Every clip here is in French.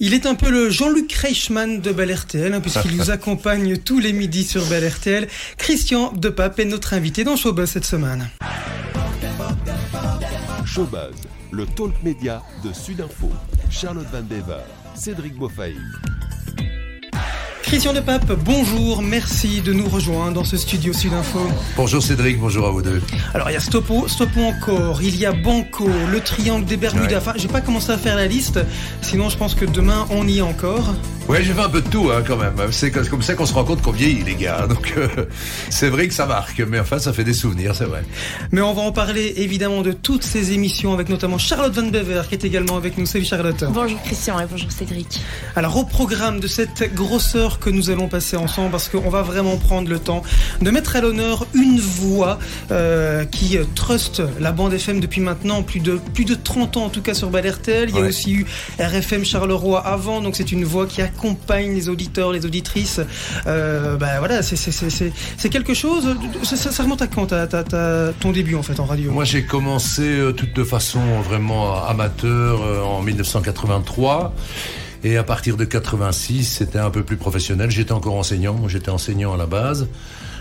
Il est un peu le Jean-Luc Reichmann de Bel RTL, hein, puisqu'il nous accompagne tous les midis sur Bel RTL. Christian Depape est notre invité dans Showbuzz cette semaine. Showbuzz, le talk média de Sudinfo. Charlotte Van Bever, Cédric Beaufaï. Christian de Pape, bonjour, merci de nous rejoindre dans ce studio Sudinfo. Bonjour Cédric, bonjour à vous deux. Alors il y a Stopo, Stopo encore, il y a Banco, le triangle des Bermudas. Enfin, j'ai pas commencé à faire la liste, sinon je pense que demain on y est encore. Ouais, j'ai fait un peu de tout hein, quand même. C'est comme ça qu'on se rend compte qu'on vieillit les gars. Donc euh, c'est vrai que ça marque, mais enfin ça fait des souvenirs, c'est vrai. Mais on va en parler évidemment de toutes ces émissions avec notamment Charlotte Van Bever qui est également avec nous. Salut Charlotte. Bonjour Christian et bonjour Cédric. Alors au programme de cette grosseur que nous allons passer ensemble parce qu'on va vraiment prendre le temps de mettre à l'honneur une voix euh, qui truste la bande FM depuis maintenant plus de, plus de 30 ans en tout cas sur Balertel. Il y a aussi eu RFM Charleroi avant, donc c'est une voix qui accompagne les auditeurs, les auditrices. Euh, ben voilà, c'est quelque chose. Ça, remonte à quand ton début en fait en radio? Moi j'ai commencé euh, toute de façon vraiment amateur euh, en 1983. Et à partir de 86, c'était un peu plus professionnel. J'étais encore enseignant. j'étais enseignant à la base.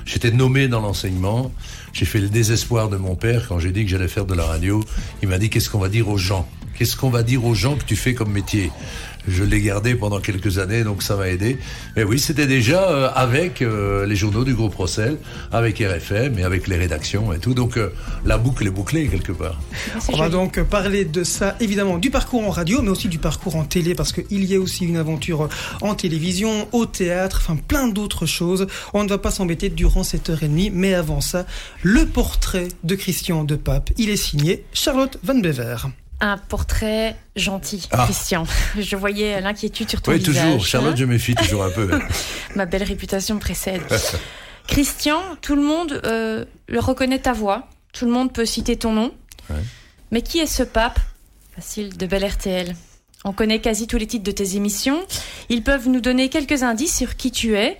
J'étais nommé dans l'enseignement. J'ai fait le désespoir de mon père quand j'ai dit que j'allais faire de la radio. Il m'a dit qu'est-ce qu'on va dire aux gens? Qu'est-ce qu'on va dire aux gens que tu fais comme métier? Je l'ai gardé pendant quelques années, donc ça m'a aidé. Mais oui, c'était déjà euh, avec euh, les journaux du groupe Rossel, avec RFM et avec les rédactions et tout. Donc euh, la boucle est bouclée quelque part. On va donc parler de ça, évidemment, du parcours en radio, mais aussi du parcours en télé, parce qu'il y a aussi une aventure en télévision, au théâtre, enfin plein d'autres choses. On ne va pas s'embêter durant cette heure et demie, mais avant ça, le portrait de Christian de Pape. Il est signé Charlotte Van Bever un portrait gentil, ah. Christian. Je voyais l'inquiétude sur ton oui, visage. Oui, toujours. Charlotte, je méfie toujours un peu. Ma belle réputation précède. Christian, tout le monde euh, le reconnaît ta voix. Tout le monde peut citer ton nom. Mais qui est ce pape? Facile de Bel RTL. On connaît quasi tous les titres de tes émissions. Ils peuvent nous donner quelques indices sur qui tu es.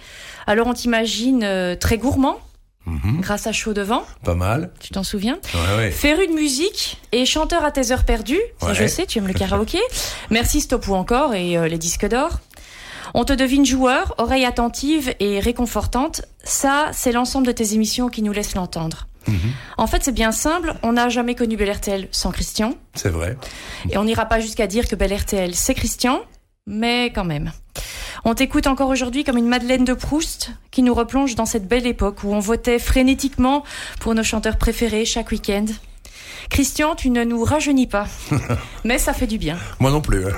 Alors on t'imagine euh, très gourmand, Mhm. grâce à Chaud Devant. Pas mal. Tu t'en souviens ouais, ouais. Féru de musique et chanteur à tes heures perdues. Ça, je sais, tu aimes le karaoké. Merci Stop ou encore et euh, les disques d'or. On te devine joueur, oreille attentive et réconfortante. Ça, c'est l'ensemble de tes émissions qui nous laissent l'entendre. Mhm. En fait, c'est bien simple. On n'a jamais connu Bel RTL sans Christian. C'est vrai. Et on n'ira pas jusqu'à dire que Bel RTL, c'est Christian, mais quand même. On t'écoute encore aujourd'hui comme une Madeleine de Proust qui nous replonge dans cette belle époque où on votait frénétiquement pour nos chanteurs préférés chaque week-end. Christian, tu ne nous rajeunis pas, mais ça fait du bien. Moi non plus. Hein.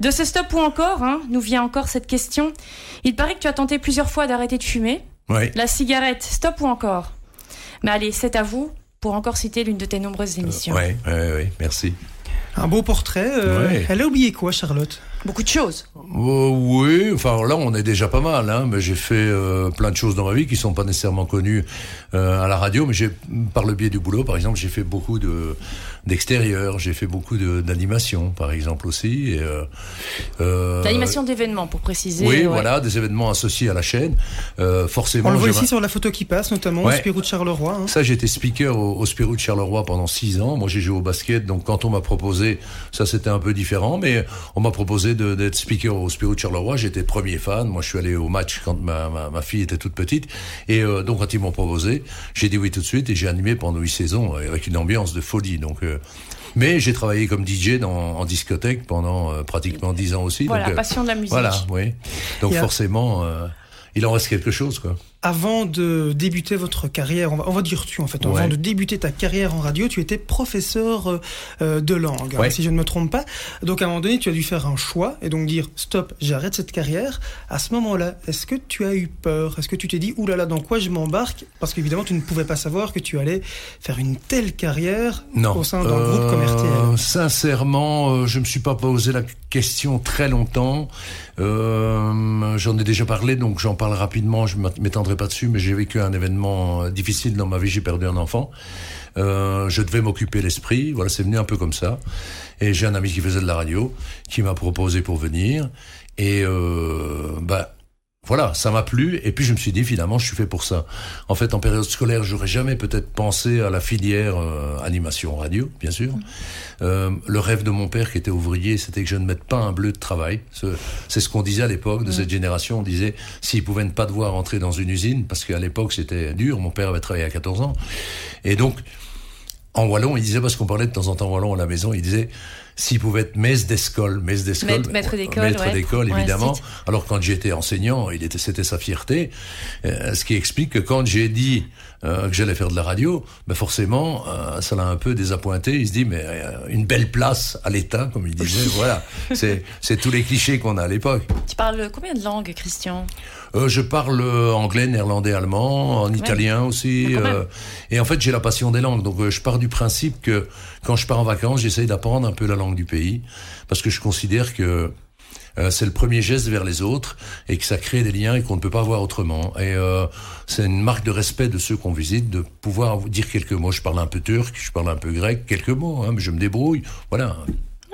De ce stop ou encore, hein, nous vient encore cette question. Il paraît que tu as tenté plusieurs fois d'arrêter de fumer. Oui. La cigarette, stop ou encore? Mais allez, c'est à vous pour encore citer l'une de tes nombreuses émissions. oui, oui, oui, merci. Un beau portrait. Euh, elle a oublié quoi, Charlotte? Beaucoup de choses. Euh, oui, enfin là on est déjà pas mal, hein, mais j'ai fait euh, plein de choses dans ma vie qui sont pas nécessairement connues euh, à la radio, mais j'ai par le biais du boulot, par exemple, j'ai fait beaucoup de d'extérieur, j'ai fait beaucoup d'animation, par exemple aussi. Et, euh, euh, L'animation d'événements, pour préciser. Oui, voilà, des événements associés à la chaîne. Euh, forcément. On le voit ici sur la photo qui passe, notamment au Spirou de Charleroi. Hein. Ça, j'étais speaker au, au Spirou de Charleroi pendant six ans. Moi, j'ai joué au basket, donc quand on m'a proposé, ça c'était un peu différent, mais on m'a proposé d'être speaker au Spirou de Charleroi. J'étais premier fan. Moi, je suis allé au match quand ma, ma, ma fille était toute petite, et euh, donc quand ils m'ont proposé, j'ai dit oui tout de suite et j'ai animé pendant huit saisons avec une ambiance de folie. Donc euh, mais j'ai travaillé comme DJ dans, en discothèque pendant euh, pratiquement dix ans aussi. Voilà, donc, passion de la musique. Voilà, oui. Donc forcément, il en reste quelque chose, quoi avant de débuter votre carrière, on va, dire tu en fait, avant de débuter ta carrière en radio, tu étais professeur euh, euh, de langue, hein, si je ne me trompe pas. Donc à un moment donné, tu as dû faire un choix et donc dire stop, j'arrête cette carrière. À ce moment-là, est-ce que tu as eu peur? Est-ce que tu t'es dit oulala, dans quoi je m'embarque? Parce qu'évidemment, tu ne pouvais pas savoir que tu allais faire une telle carrière au sein d'un groupe comme RTL. Euh, sincèrement, je me suis pas posé la question très longtemps. j'en ai déjà parlé, donc j'en parle rapidement. Je pas dessus, mais j'ai vécu un événement euh, difficile dans ma vie. J'ai perdu un enfant. Euh, je devais m'occuper l'esprit. Voilà, c'est venu un peu comme ça. Et j'ai un ami qui faisait de la radio, qui m'a proposé pour venir. Et euh, bah voilà, ça m'a plu. Et puis je me suis dit, finalement, je suis fait pour ça. En fait, en période scolaire, j'aurais jamais peut-être pensé à la filière euh, animation radio, bien sûr. Euh, le rêve de mon père, qui était ouvrier, c'était que je ne mette pas un bleu de travail. C'est ce qu'on disait à l'époque de cette génération. On disait, s'il pouvait ne pas devoir entrer dans une usine, parce qu'à l'époque, c'était dur. Mon père avait travaillé à 14 ans. Et donc, en wallon, il disait, parce qu'on parlait de temps en temps wallon à la maison, il disait, s'il pouvait être maître d'école, maître d'école, maître d'école, évidemment. Alors quand j'étais enseignant, il était, c'était sa fierté. Euh, ce qui explique que quand j'ai dit euh, que j'allais faire de la radio, ben forcément, euh, ça l'a un peu désappointé. Il se dit mais une belle place à l'État, comme il disait. voilà, c'est c'est tous les clichés qu'on a à l'époque. Tu parles combien de langues, Christian? Je parle anglais, néerlandais, allemand, en italien aussi. et en fait, j'ai la passion des langues, donc je pars du principe que quand je pars en vacances, j'essaye d'apprendre un peu la langue du pays, parce que je considère que euh, c'est le premier geste vers les autres et que ça crée des liens et qu'on ne peut pas voir autrement. Et euh, c'est une marque de respect de ceux qu'on visite de pouvoir dire quelques mots. Je parle un peu turc, je parle un peu grec, quelques mots, hein, mais je me débrouille. Voilà.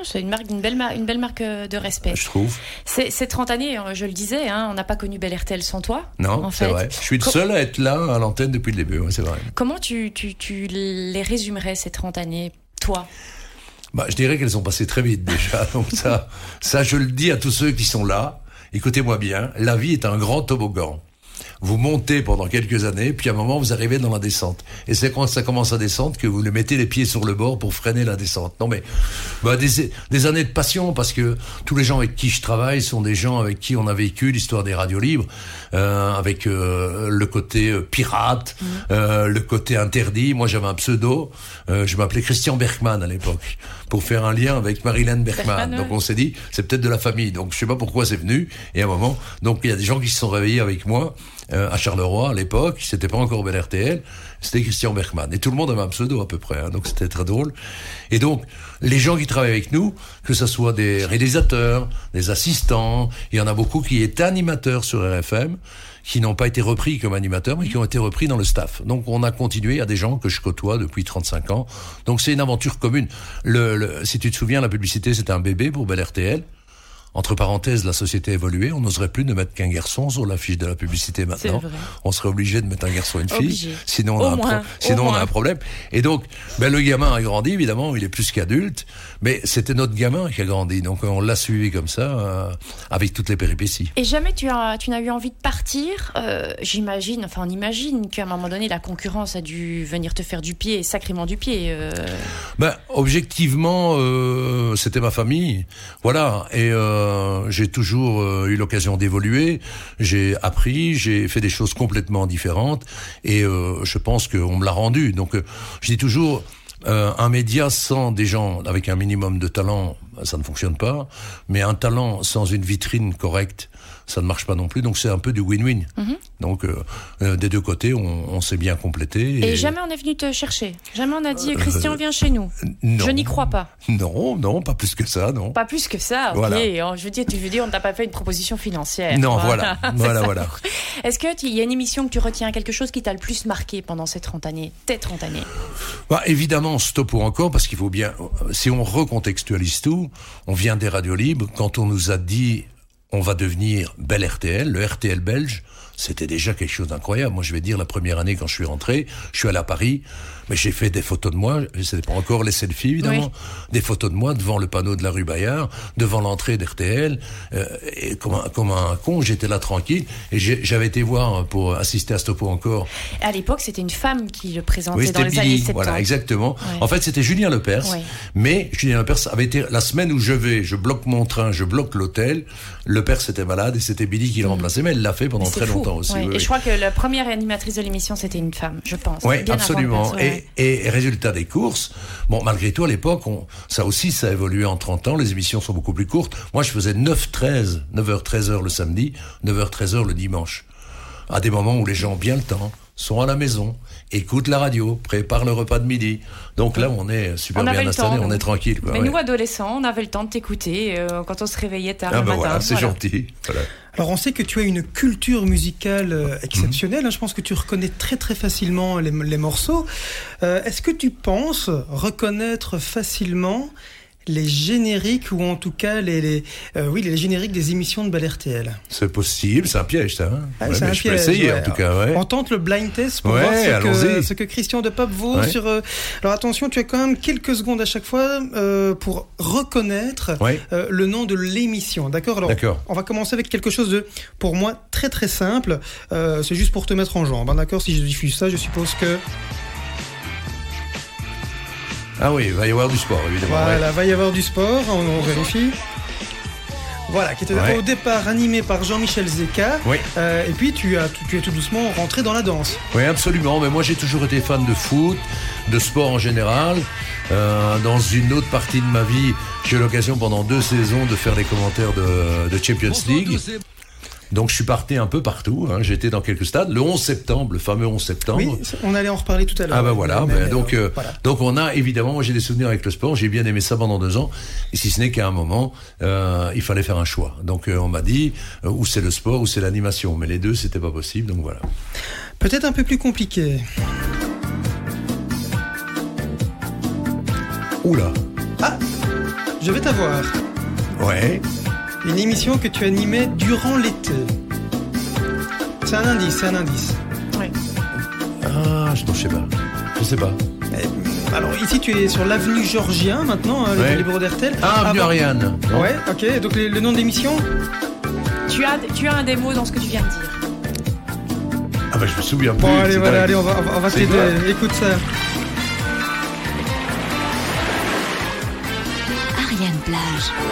C'est une marque, une belle, une belle marque euh, de respect. Je trouve. Ces 30 années, je le disais, hein, on n'a pas connu Bel RTL sans toi. Non, c'est vrai. Je suis le seul à être là à l'antenne depuis le début, c'est vrai. Comment tu, tu, tu les résumerais ces 30 années bah, je dirais qu'elles ont passé très vite déjà. Donc ça, ça, je le dis à tous ceux qui sont là. Écoutez-moi bien, la vie est un grand toboggan vous montez pendant quelques années, puis à un moment, vous arrivez dans la descente. Et c'est quand ça commence à descendre que vous le mettez les pieds sur le bord pour freiner la descente. Non mais, bah, des, des années de passion, parce que tous les gens avec qui je travaille sont des gens avec qui on a vécu l'histoire des radios libres, euh, avec euh, le côté euh, pirate, mmh. euh, le côté interdit. Moi, j'avais un pseudo, euh, je m'appelais Christian Berkman à l'époque, pour faire un lien avec Marilyn Berkman. Donc on s'est dit, c'est peut-être de la famille. Donc je sais pas pourquoi c'est venu. Et à un moment, donc il y a des gens qui se sont réveillés avec moi euh, à Charleroi à l'époque, c'était pas encore Bel RTL, c'était Christian Bergman. Et tout le monde avait un pseudo à peu près, hein, donc c'était très drôle. Et donc, les gens qui travaillent avec nous, que ce soit des réalisateurs, des assistants, il y en a beaucoup qui étaient animateurs sur RFM, qui n'ont pas été repris comme animateurs, mais qui ont été repris dans le staff. Donc on a continué, à des gens que je côtoie depuis 35 ans. Donc c'est une aventure commune. Le, si tu te souviens, la publicité, c'était un bébé pour Bel RTL. Entre parenthèses, la société a évolué. On n'oserait plus ne mettre qu'un garçon sur l'affiche de la publicité maintenant. On serait obligé de mettre un garçon et une fille. Sinon, on, a, un sinon on a un problème. Et donc, ben, le gamin a grandi, évidemment. Il est plus qu'adulte. Mais c'était notre gamin qui a grandi. Donc, on l'a suivi comme ça, euh, avec toutes les péripéties. Et jamais tu, as, tu n'as eu envie de partir euh, J'imagine, enfin, on imagine qu'à un moment donné, la concurrence a dû venir te faire du pied, sacrément du pied. Euh... Ben, objectivement, euh, c'était ma famille. Voilà. Et euh, j'ai toujours euh, eu l'occasion d'évoluer, j'ai appris, j'ai fait des choses complètement différentes et euh, je pense qu'on me l'a rendu. Donc je dis toujours, un média sans des gens avec un minimum de talent, ça ne fonctionne pas, mais un talent sans une vitrine correcte, ça ne marche pas non plus. Donc c'est un peu du win-win. Mhm. Donc euh, euh, des deux côtés, on, s'est bien complété. Et... jamais on est venu te chercher. Jamais on a dit Christian viens chez nous. Je n'y crois pas. Non, non, pas plus que ça, non. Pas plus que ça. Ok. Oh, je veux dire, tu veux dire, on t'a pas fait une proposition financière. Non, voilà, voilà, voilà. Est-ce que il y a une émission que tu retiens, quelque chose qui t'a le plus marqué pendant ces 30 années, tes 30 années? Bah, évidemment, stop ou encore, parce qu'il faut bien. Si on recontextualise tout, on vient des radios libres. Quand on nous a dit on va devenir bel RTL, le RTL belge, c'était déjà quelque chose d'incroyable. Moi, je vais dire, la première année, quand je suis rentré, je suis allé à Paris, mais j'ai fait des photos de moi, c'était pas encore les selfies évidemment, des photos de moi devant le panneau de la rue Bayard, devant l'entrée d'RTL, euh, et comme un, comme un con, j'étais là tranquille, et j'avais été voir pour assister à Stopo encore. À l'époque, c'était une femme qui le présentait dans les années 70. Voilà, exactement. En fait, c'était Julien Lepers, mais Julien Lepers avait été la semaine où je vais, je bloque mon train, je bloque l'hôtel, Lepers était malade et c'était Billy qui le mm. remplaçait, mais elle l'a fait pendant très longtemps aussi. et je crois que la première animatrice de l'émission, c'était une femme, je pense. Oui, absolument. Et, résultat des courses, malgré tout, à l'époque, ça aussi, ça a évolué en 30 ans. Les émissions sont beaucoup plus courtes. Moi, je faisais 9-13, 9h-13h le samedi, 9h-13h le dimanche. À des moments où les gens ont bien le temps, sont à la maison, écoutent la radio, préparent le repas de midi. Donc là, on est super bien installé, on est tranquille. Mais nous, adolescents, on avait le temps de t'écouter euh, quand on se réveillait tard ah le ben matin. c'est gentil. Alors on sait que tu as une culture musicale euh, exceptionnelle. Hein. Je pense que tu reconnais très très facilement les, morceaux. Euh, est-ce que tu penses reconnaître facilement les génériques ou en tout cas les, les euh, oui les génériques des émissions de Bel RTL. C'est possible, c'est un piège ça. Hein Ah, Ouais, c'est mais un je peux essayer ouais. en tout cas. Ouais. On tente le blind test pour voir ce que, allons-y. ce que Christian de Pape vaut sur. euh, Alors attention, tu as quand même quelques secondes à chaque fois euh, pour reconnaître euh, le nom de l'émission. D'accord? Alors, D'accord. on va commencer avec quelque chose de, pour moi, très très simple. Euh, c'est juste pour te mettre en jambe. hein, D'accord? Si je diffuse ça, je suppose que. Ah oui, il va y avoir du sport évidemment. Voilà, ouais. va y avoir du sport, on, on vérifie. Voilà, qui était Ouais. au départ animé par Jean-Michel Zeka. Oui. Euh, et puis tu as, tu, tu es tout doucement rentré dans la danse. Oui, absolument. Mais moi, j'ai toujours été fan de foot, de sport en général. Euh, dans une autre partie de ma vie, j'ai eu l'occasion pendant deux saisons de faire les commentaires de, de Champions League. Donc, je suis parti un peu partout. Hein. J'étais dans quelques stades. Le 11 septembre, le fameux 11 septembre. Oui, on allait en reparler tout à l'heure. Ah bah voilà, Mais, ben mais, donc euh, euh, voilà. donc on a évidemment, moi j'ai des souvenirs avec le sport, j'ai bien aimé ça pendant deux ans, et si ce n'est qu'à un moment, euh, il fallait faire un choix. Donc euh, on m'a dit ou c'est le sport ou c'est l'animation, mais les deux c'était pas possible, donc voilà. Peut-être un peu plus compliqué. Oula. Je vais t'avoir. Ouais. Une émission que tu animais durant l'été. C'est un indice, c'est un indice. Oui. Ah, je, je sais pas. Je sais pas. Eh, Alors ici tu es sur l'avenue Georgien maintenant, hein, Ouais. les bureaux d'RTL. Ah, Avenue Avant- Ariane. Non Ouais, ok. Donc le, le nom de l'émission Tu as, tu as un démo dans ce que tu viens de dire. Ah bah je me souviens plus. Bon allez, voilà, allez, on va, on va, on va Écoute ça.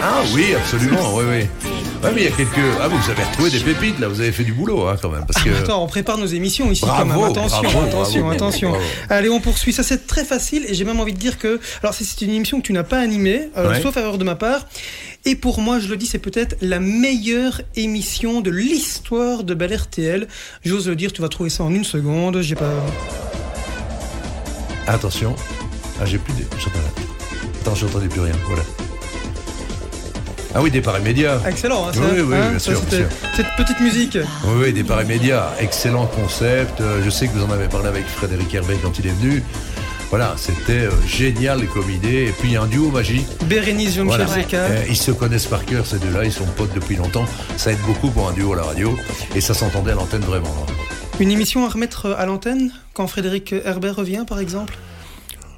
Ah oui, absolument, oui, oui. Ouais, mais il y a quelques. Ah, vous avez retrouvé des pépites là, vous avez fait du boulot hein, quand même, parce que. Attends, on prépare nos émissions ici Bravo, quand même. Attention, bravo, attention, bravo, attention. Allez, on poursuit. Ça, c'est très facile et j'ai même envie de dire que. Alors, c'est- une émission que tu n'as pas animée, euh, Ouais. sauf erreur de ma part. Et pour moi, je le dis, c'est peut-être la meilleure émission de l'histoire de Bel RTL. J'ose le dire, tu vas trouver ça en une seconde. J'ai pas. Attention. Ah, j'ai plus de. Attends, j'entendais plus rien. Voilà. Ah oui, départ immédiat. Excellent, hein, ça. Oui, oui, hein, bien ça, sûr, c'était- bien sûr. Cette petite musique. Oui, oui, départ immédiat. Excellent concept. Euh, Je sais que vous en avez parlé avec Frédéric Herbet quand il est venu. Voilà, c'était euh, génial comme idée. Et puis un duo magique. Bérénice Voilà. Euh, ils se connaissent par cœur, ces deux-là. Ils sont potes depuis longtemps. Ça aide beaucoup pour un duo à la radio. Et ça s'entendait à l'antenne vraiment. Une émission à remettre à l'antenne quand Frédéric Herbert revient, par exemple?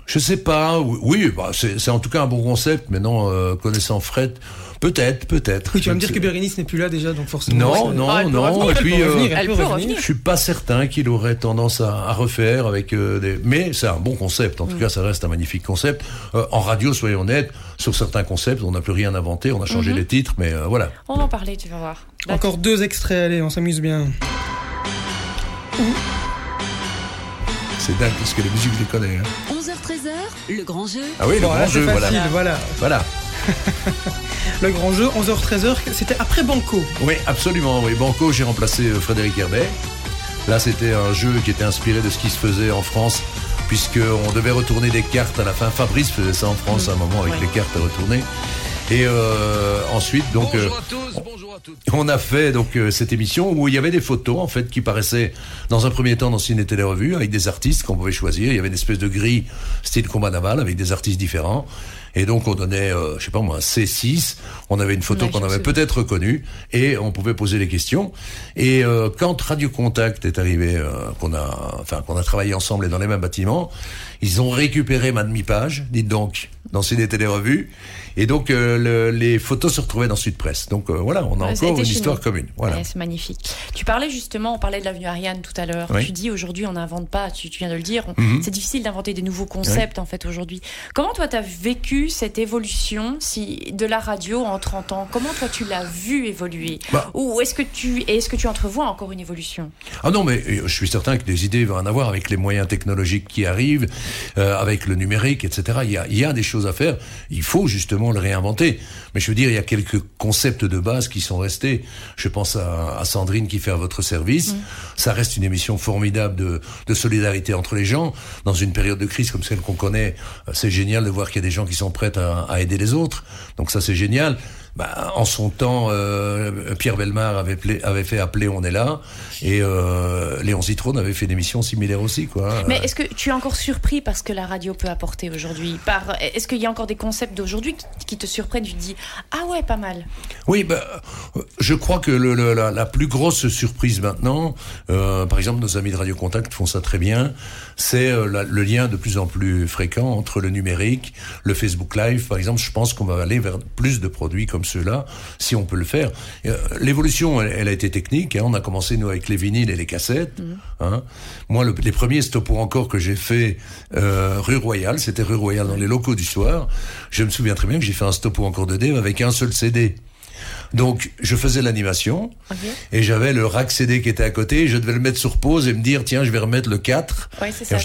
Je sais pas. Oui, bah, c'est c'est en tout cas un bon concept. Maintenant, euh, connaissant Fred, peut-être, peut-être. Oui, tu vas me dire que Bérénice n'est plus là déjà, donc forcément. Non, non, Ah, non. revenir, Et elle puis, peut euh, revenir, Elle peut revenir. Je suis pas certain qu'il aurait tendance à, à refaire avec euh, des. Mais c'est un bon concept. Mm. En tout cas, ça reste un magnifique concept. Euh, en radio, soyons honnêtes, sur certains concepts, on n'a plus rien inventé. On a changé Mm-hmm. les titres, mais euh, voilà. On va en parler, tu vas voir. Là, Encore deux extraits, allez, on s'amuse bien. C'est dingue parce que les musiques, je les connais. hein. 11h-13h, le grand jeu. Ah oui, le Bon, grand là, jeu, voilà. Voilà. Le grand jeu, 11h-13h, c'était après Banco. Oui, absolument. Oui, Banco, j'ai remplacé euh, Frédéric Herbet. Là, c'était un jeu qui était inspiré de ce qui se faisait en France, puisqu'on devait retourner des cartes à la fin. Fabrice faisait ça en France à un moment avec Ouais. les cartes à retourner. Et euh, ensuite, donc, euh, tous, bonjour à toutes. on a fait donc euh, cette émission où il y avait des photos en fait qui paraissaient dans un premier temps dans Ciné Télé Revue avec des artistes qu'on pouvait choisir. Il y avait une espèce de grille style combat naval avec des artistes différents. Et donc on donnait, euh, je sais pas moi, C6. On avait une photo Ouais, qu'on avait peut-être reconnue et on pouvait poser les questions. Et euh, quand Radio Contact est arrivé, euh, qu'on a, enfin qu'on a travaillé ensemble et dans les mêmes bâtiments, ils ont récupéré ma demi-page, dites donc, dans Ciné Télé Revue. Et donc euh, le- les photos se retrouvaient dans Sud Presse. Donc euh, voilà, on a Ouais, encore une histoire nous. commune. Voilà. Ouais, c'est magnifique. Tu parlais justement, on parlait de l'avenue Ariane tout à l'heure. Oui. Tu dis aujourd'hui on n'invente pas, tu, tu viens de le dire. Mhm. C'est difficile d'inventer des nouveaux concepts en fait aujourd'hui. Comment toi tu as vécu cette évolution si, de la radio en 30 ans? Comment toi tu l'as vu évoluer? Bah. Ou est-ce que tu est-ce que tu entrevois encore une évolution? Ah non, mais euh, je suis certain que des idées vont en avoir avec les moyens technologiques qui arrivent, euh, avec le numérique, etc. Il y, a, il y a des choses à faire. Il faut justement le réinventer. Mais je veux dire, il y a quelques concepts de base qui sont restés. Je pense à, à Sandrine qui fait à votre service. Ça reste une émission formidable de, de solidarité entre les gens. Dans une période de crise comme celle qu'on connaît, euh, c'est génial de voir qu'il y a des gens qui sont prêts à, à aider les autres. Donc ça, c'est génial. Bah, en son temps, euh, Pierre Belmar avait, fait appeler On est là, et euh, Léon Zitrone avait fait des missions similaires aussi, quoi. Mais est-ce que tu es encore surpris par ce que la radio peut apporter aujourd'hui? Par Est-ce qu'il y a encore des concepts d'aujourd'hui qui, te surprennent? Tu te dis ah ouais pas mal. Oui, bah, je crois que le, le- la, la plus grosse surprise maintenant, euh, par exemple, nos amis de Radio Contact font ça très bien, c'est la- le lien de plus en plus fréquent entre le numérique, le Facebook Live, par exemple. Je pense qu'on va aller vers plus de produits comme ceux-là, si on peut le faire. Euh, L'évolution, elle, elle a été technique. hein. On a commencé nous avec les vinyles et les cassettes. hein. Moi, le- les premiers stop pour encore que j'ai fait euh, rue Royale, c'était rue Royale dans les locaux du soir. Je me souviens très bien que j'ai fait un stop pour encore de Dave avec un seul CD. Donc, je faisais l'animation et j'avais le rack CD qui était à côté. Je devais le mettre sur pause et me dire, tiens, je vais remettre le 4. Oui, c'est ça.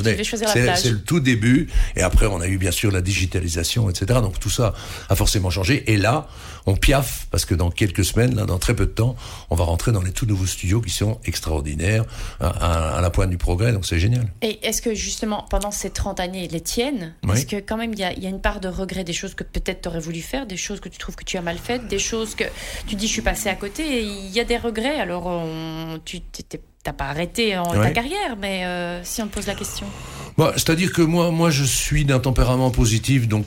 C'est le tout début. Et après, on a eu bien sûr la digitalisation, etc. Donc, tout ça a forcément changé. Et là, on piaffe parce que dans quelques semaines, là, dans très peu de temps, on va rentrer dans les tout nouveaux studios qui sont extraordinaires, à, à- à la pointe du progrès. Donc, c'est génial. Et est-ce que justement pendant ces 30 années les tiennes, Oui. est-ce que quand même il y a, il y a une part de regret des choses que peut-être tu aurais voulu faire, des choses que tu trouves que tu as mal faites, des choses que tu dis je suis passé à côté il y a des regrets alors on- tu t'étais- t'as pas arrêté en ta carrière mais euh, si on te pose la question. Bah, C'est-à-dire que moi, moi, je suis d'un tempérament positif, donc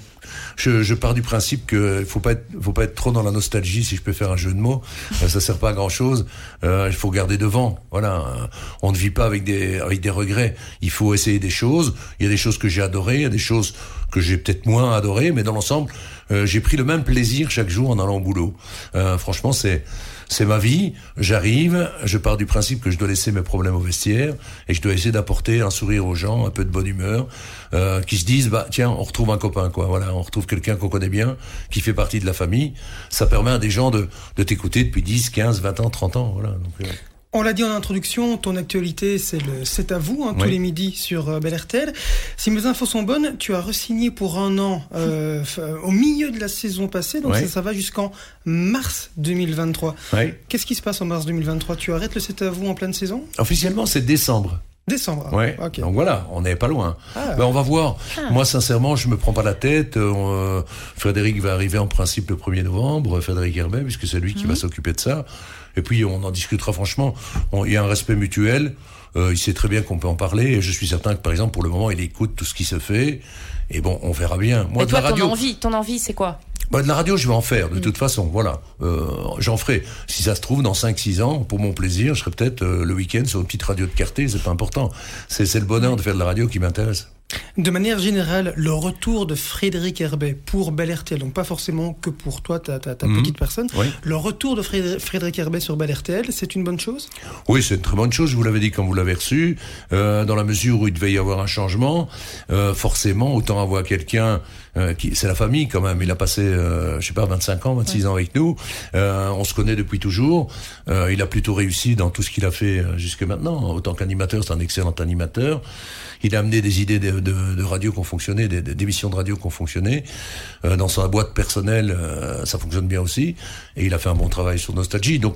je, je pars du principe que faut pas être, faut pas être trop dans la nostalgie, si je peux faire un jeu de mots. Euh, ça sert pas à grand chose. Euh, il faut garder devant. Voilà, Euh, on ne vit pas avec des, avec des regrets. Il faut essayer des choses. Il y a des choses que j'ai adorées, il y a des choses que j'ai peut-être moins adorées, mais dans l'ensemble, euh, j'ai pris le même plaisir chaque jour en allant au boulot. Euh, franchement, c'est c'est ma vie, j'arrive, je pars du principe que je dois laisser mes problèmes au vestiaire et je dois essayer d'apporter un sourire aux gens, un peu de bonne humeur, euh, qui se disent bah tiens, on retrouve un copain quoi, voilà, on retrouve quelqu'un qu'on connaît bien, qui fait partie de la famille. Ça permet à des gens de, de t'écouter depuis 10, 15, 20 ans, 30 ans, voilà. Donc, euh, On l'a dit en introduction, ton actualité, c'est le C'est à vous, hein, tous les midis sur euh, Bel RTL. Si mes infos sont bonnes, tu as re-signé pour un an euh, euh, au milieu de la saison passée, donc ça, ça va jusqu'en mars 2023. ouais. Qu'est-ce qui se passe en mars 2023 Tu arrêtes le C'est à vous en pleine saison? Officiellement, c'est décembre. Décembre. Ouais. Ok. Donc voilà, on n'est pas loin. Ah. Ben, on va voir. Ah. Moi, sincèrement, je me prends pas la tête. Euh, euh, Frédéric va arriver en principe le 1er novembre, Frédéric Herbet, puisque c'est lui qui va s'occuper de ça. Et puis, on en discutera franchement. Il y a un respect mutuel. Euh, il sait très bien qu'on peut en parler. Et je suis certain que, par exemple, pour le moment, il écoute tout ce qui se fait. Et bon, on verra bien. Moi, Mais de toi la radio, ton envie, ton envie c'est quoi? Bah, de la radio, je vais en faire, de toute façon, voilà. Euh, J'en ferai. Si ça se trouve, dans 5-6 ans, pour mon plaisir, je serai peut-être euh, le week-end sur une petite radio de quartier, c'est pas important. C'est c'est le bonheur de faire de la radio qui m'intéresse. De manière générale, le retour de Frédéric Herbet pour Bel RTL, donc pas forcément que pour toi, ta, ta, ta Mhm. petite personne, Oui. le retour de Frédéric, Herbet sur Bel RTL, c'est une bonne chose? Oui, c'est une très bonne chose, je vous l'avais dit quand vous l'avez reçu, euh, dans la mesure où il devait y avoir un changement, euh, forcément, autant avoir quelqu'un euh, qui, c'est la famille quand même, il a passé, euh, je sais pas, 25 ans, 26 ans avec nous, euh, on se connaît depuis toujours, euh, il a plutôt réussi dans tout ce qu'il a fait jusque maintenant, autant qu'animateur, c'est un excellent animateur, il a amené des idées de, de, de radio qui ont fonctionné, des- des- d'émissions de radio qui ont fonctionné, euh, dans sa boîte personnelle, euh, ça fonctionne bien aussi, et il a fait un bon travail sur Nostalgie, donc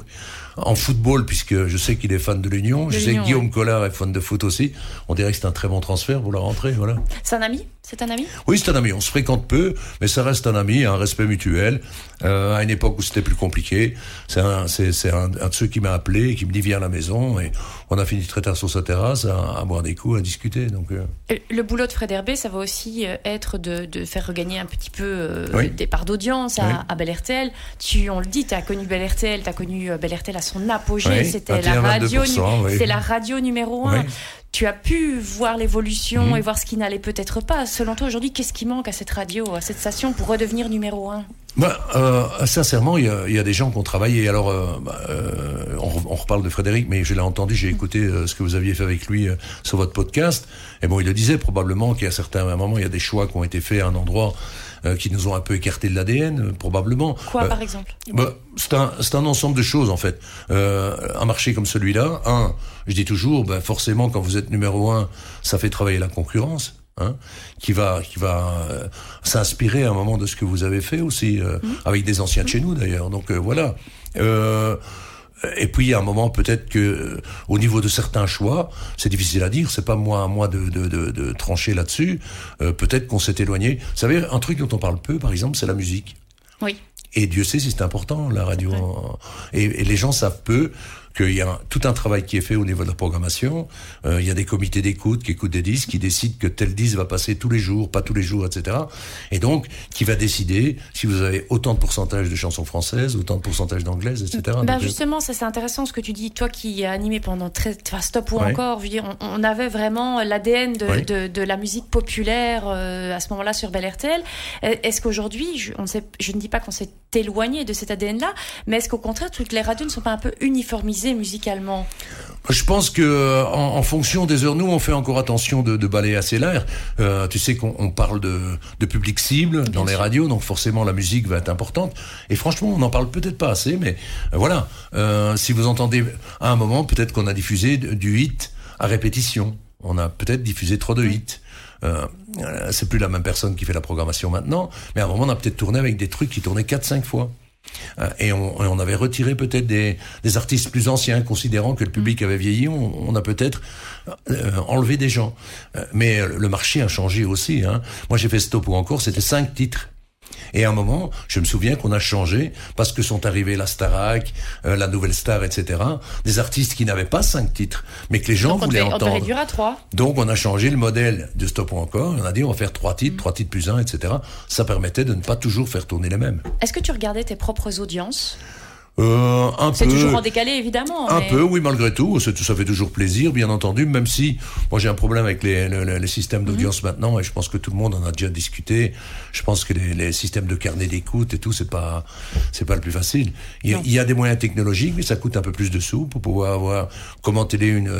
en football, puisque je sais qu'il est fan de l'Union, je sais que Guillaume Collard est fan de foot aussi. On dirait que c'est un très bon transfert pour la rentrée, voilà. C'est un ami? C'est un ami? Oui, c'est un ami. On se fréquente peu, mais ça reste un ami, un respect mutuel. Euh, à une époque où c'était plus compliqué, c'est un, c'est, c'est un, un de ceux qui m'a appelé, qui me dit viens à la maison, et on a fini très tard sur sa terrasse à, à boire des coups, à discuter. Donc, euh, Euh, Le boulot de Fred Herbet, ça va aussi être de, de faire regagner un petit peu euh, Oui. des parts d'audience à, Oui. à Bel RTL. Tu, on le dit, tu as connu Bel RTL, tu as connu Bel RTL à son apogée. Oui, C'était la 21, radio, 22%, oui. c'était la radio numéro un. Tu as pu voir l'évolution Mhm. et voir ce qui n'allait peut-être pas. Selon toi, aujourd'hui, qu'est-ce qui manque à cette radio, à cette station pour redevenir numéro un? Bah, euh, sincèrement, il y a, il y a des gens qui ont travaillé. Alors, euh, bah, euh, on, on reparle de Frédéric, mais je l'ai entendu, j'ai écouté euh, ce que vous aviez fait avec lui euh, sur votre podcast. Et bon, il le disait probablement qu'il y a certains moments, il y a des choix qui ont été faits à un endroit euh, qui nous ont un peu écarté de l'ADN, probablement. Quoi, par exemple? bah, c'est un, c'est un ensemble de choses en fait. Euh, un marché comme celui-là, un, je dis toujours, ben forcément quand vous êtes numéro un, ça fait travailler la concurrence, hein, qui va, qui va euh, s'inspirer à un moment de ce que vous avez fait aussi, euh, avec des anciens de chez nous d'ailleurs. Donc euh, voilà. Euh, et puis à un moment peut-être que euh, au niveau de certains choix, c'est difficile à dire, c'est pas moi à moi de, de, de, de trancher là-dessus. Euh, peut-être qu'on s'est éloigné. Vous savez, un truc dont on parle peu, par exemple, c'est la musique. Oui. Et Dieu sait si c'est important, la radio. Et, et les gens savent peu qu'il y a tout un travail qui est fait au niveau de la programmation. Euh, il y a des comités d'écoute qui écoutent des disques, qui décident que tel disque va passer tous les jours, pas tous les jours, etc. Et donc, qui va décider si vous avez autant de pourcentage de chansons françaises, autant de pourcentage d'anglaises, etc. Ben justement, ça c'est intéressant ce que tu dis. Toi qui as animé pendant très, enfin, stop ou encore, je veux dire, on, on avait vraiment l'ADN de, de, de, la musique populaire euh, à ce moment-là sur Bel RTL. Est-ce qu'aujourd'hui, je, on sait, je ne dis pas qu'on s'est éloigné de cet ADN-là, mais est-ce qu'au contraire, toutes les radios ne sont pas un peu uniformisées musicalement je pense que en, en, fonction des heures, nous, on fait encore attention de, de balayer assez l'air. Euh, tu sais qu'on parle de, de, public cible dans les radios, donc forcément la musique va être importante. Et franchement, on n'en parle peut-être pas assez, mais euh, voilà. Euh, si vous entendez à un moment, peut-être qu'on a diffusé du hit à répétition. On a peut-être diffusé trop de hits. Euh, c'est plus la même personne qui fait la programmation maintenant, mais à un moment, on a peut-être tourné avec des trucs qui tournaient 4-5 fois. Euh, et on, on, avait retiré peut-être des, des, artistes plus anciens, considérant que le public avait vieilli. On, on a peut-être euh, enlevé des gens. Euh, mais le marché a changé aussi. Hein. Moi, j'ai fait Stop ou encore, c'était cinq titres. Et à un moment, je me souviens qu'on a changé parce que sont arrivés la Starac, euh, la Nouvelle Star, etc. Des artistes qui n'avaient pas cinq titres, mais que les gens Donc voulaient on entendre. On réduire à trois. Donc on a changé le modèle de Stop ou encore. On a dit on va faire trois titres, mmh. trois titres plus un, etc. Ça permettait de ne pas toujours faire tourner les mêmes. Est-ce que tu regardais tes propres audiences? Euh, un c'est peu. toujours en décalé, évidemment. Un mais... peu, oui, malgré tout. Ça fait toujours plaisir, bien entendu, même si moi j'ai un problème avec les, les, les systèmes d'audience mmh. maintenant, et je pense que tout le monde en a déjà discuté. Je pense que les, les systèmes de carnet d'écoute et tout, c'est pas, c'est pas le plus facile. Il y, a, il y, a, des moyens technologiques, mais ça coûte un peu plus de sous pour pouvoir avoir comment télé une,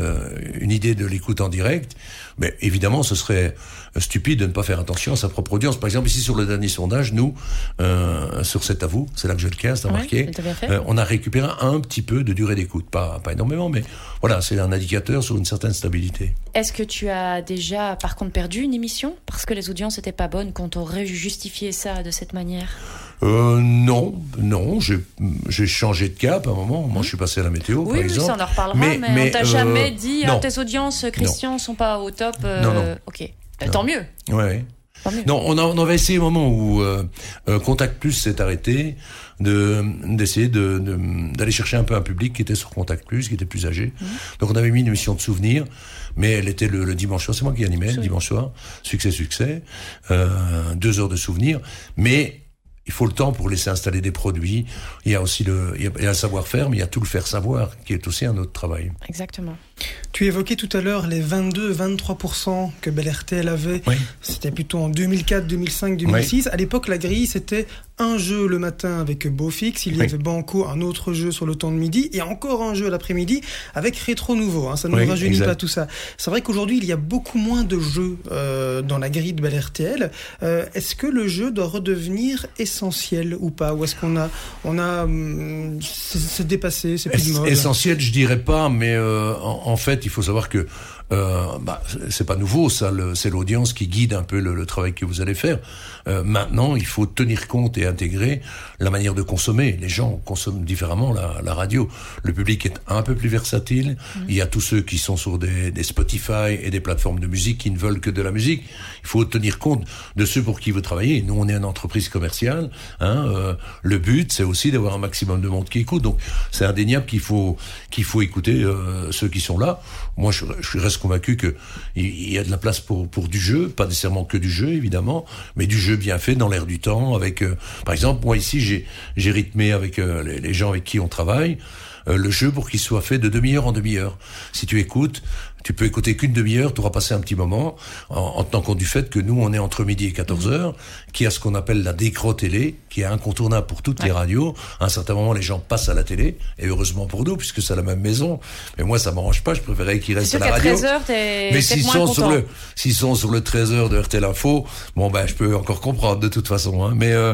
une idée de l'écoute en direct. Mais évidemment, ce serait stupide de ne pas faire attention à sa propre audience. Par exemple, ici sur le dernier sondage, nous, euh, sur cet à vous, c'est là que je le casse, t'as Ouais, marqué, euh, on a récupéré un petit peu de durée d'écoute, pas, pas énormément, mais voilà, c'est un indicateur sur une certaine stabilité. Est-ce que tu as déjà, par contre, perdu une émission parce que les audiences n'étaient pas bonnes quand on aurait justifié ça de cette manière? Euh, non, non, j'ai changé de cap à un moment. Moi, je suis passé à la météo, Oui, par oui, exemple. ça on en reparlera, Mais- mais, mais, on t'a euh, jamais dit ah, non. tes audiences, Christian, sont pas au top. euh, Non, non. Ok, Euh, tant mieux. Ouais, ouais. Tant mieux. Non, on, a, on avait essayé un moment où euh, euh, Contact Plus s'est arrêté, de d'essayer de de- d'aller chercher un peu un public qui était sur Contact Plus, qui était plus âgé. Mhm. Donc on avait mis une émission de souvenirs, mais elle était le, le dimanche soir. C'est moi qui animais le dimanche soir. Succès, succès. Euh, deux heures de souvenirs, mais il faut le temps pour laisser installer des produits. Il y a aussi le, il y a, le savoir-faire, mais il y a tout le faire savoir, qui est aussi un autre travail. Exactement. Tu évoquais tout à l'heure les 22-23% que Bel RTL avait. Oui. C'était plutôt en 2004, 2005, 2006. À l'époque, la grille, c'était un jeu le matin avec Beaufix. Il y Oui. avait Banco, un autre jeu sur le temps de midi et encore un jeu l'après-midi avec Rétro Nouveau. Hein. Ça ne Oui, nous rajeunit exact. pas tout ça. C'est vrai qu'aujourd'hui, il y a beaucoup moins de jeux euh, dans la grille de Bel RTL. Euh, est-ce que le jeu doit redevenir essentiel ou pas? Ou est-ce qu'on a, on a, hum, c'est c'est dépassé, c'est plus de mode? Essentiel, je dirais pas, mais euh, en, en fait, il faut savoir que euh, bah, c'est pas nouveau, ça. C'est l'audience qui guide un peu le travail que vous allez faire. Euh, maintenant, il faut tenir compte et intégrer la manière de consommer. Les gens consomment différemment la, la radio. Le public est un peu plus versatile. Il y a tous ceux qui sont sur des, des Spotify et des plateformes de musique qui ne veulent que de la musique. Il faut tenir compte de ceux pour qui vous travaillez. Nous, on est une entreprise commerciale. Hein, euh, le but, c'est aussi d'avoir un maximum de monde qui écoute. Donc, c'est indéniable qu'il faut qu'il faut écouter euh, ceux qui sont là. Moi, je, je reste convaincu que il il y a de la place pour pour du jeu, pas nécessairement que du jeu évidemment, mais du jeu bien fait dans l'air du temps. Avec, euh, par exemple, moi ici, j'ai rythmé avec euh, les, les gens avec qui on travaille euh, le jeu pour qu'il soit fait de demi-heure en demi-heure. Si tu écoutes, tu peux écouter qu'une demi-heure, tu auras passé un petit moment, en, en tenant compte du fait que nous, on est entre midi et 14 heures, qui a ce qu'on appelle la décro télé, qui est incontournable pour toutes les radios. À un certain moment, les gens passent à la télé, et heureusement pour nous, puisque c'est la même maison. Mais moi, ça m'arrange pas, je préférais qu'ils restent à la radio. 13h, t'es Mais s'ils sont sur le s'ils sont sur le 13h de RTL Info, bon ben je peux encore comprendre de toute façon. Hein, mais euh,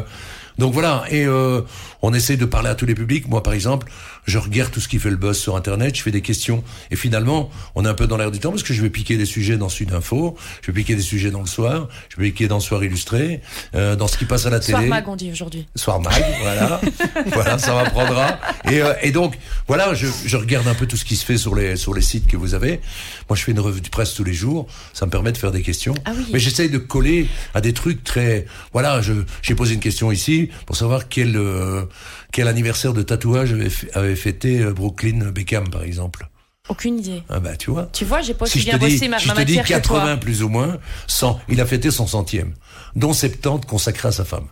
donc voilà et euh, on essaie de parler à tous les publics. Moi par exemple, je regarde tout ce qui fait le buzz sur Internet, je fais des questions et finalement on est un peu dans l'air du temps parce que je vais piquer des sujets dans Sud Info, je vais piquer des sujets dans le soir, je vais piquer dans le soir illustré, euh, dans ce qui passe à la Soir télé. mag, on dit aujourd'hui. Soir mag, voilà, voilà, ça m'apprendra. Et, euh, et donc, voilà, je, je regarde un peu tout ce qui se fait sur les sur les sites que vous avez. Moi, je fais une revue de presse tous les jours. Ça me permet de faire des questions. Ah oui. Mais j'essaye de coller à des trucs très. Voilà, je j'ai posé une question ici. pour savoir quel euh, quel anniversaire de tatouage avait, fêté euh, Brooklyn Beckham, par exemple? Aucune idée. Ah bah tu vois. Tu vois, j'ai pas Si aussi je bien dis, bossé ma, je ma te dis matière que 80 toi. plus ou moins, 100, il a fêté son centième, dont 70 consacrés à sa femme.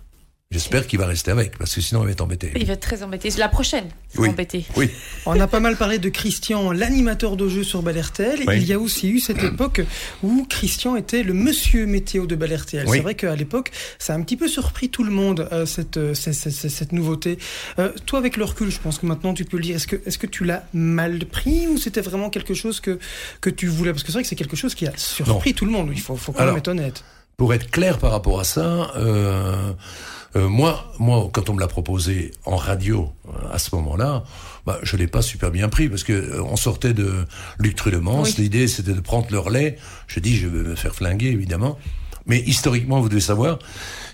J'espère qu'il va rester avec, parce que sinon il va être embêté. Il va être très embêté. La prochaine, il va Oui. embêter. Oui. On a pas mal parlé de Christian, l'animateur de jeux sur Bel RTL. Oui. Il y a aussi eu cette époque où Christian était le monsieur météo de Bel RTL. Oui. C'est vrai qu'à l'époque, ça a un petit peu surpris tout le monde, euh, cette, euh, cette, cette- cette- cette nouveauté. Euh, toi, avec le recul, je pense que maintenant tu peux le dire. Est-ce que, est-ce que tu l'as mal pris ou c'était vraiment quelque chose que, que tu voulais? Parce que c'est vrai que c'est quelque chose qui a surpris tout le monde. Il faut, faut quand Alors, même être honnête. Pour être clair par rapport à ça, euh, moi, moi, quand on me l'a proposé en radio euh, à ce moment-là, bah, je l'ai pas super bien pris parce que euh, on sortait de Luc Trudemans. Oui. L'idée, c'était de prendre le relais. Je dis, je vais me faire flinguer, évidemment. Mais historiquement, vous devez savoir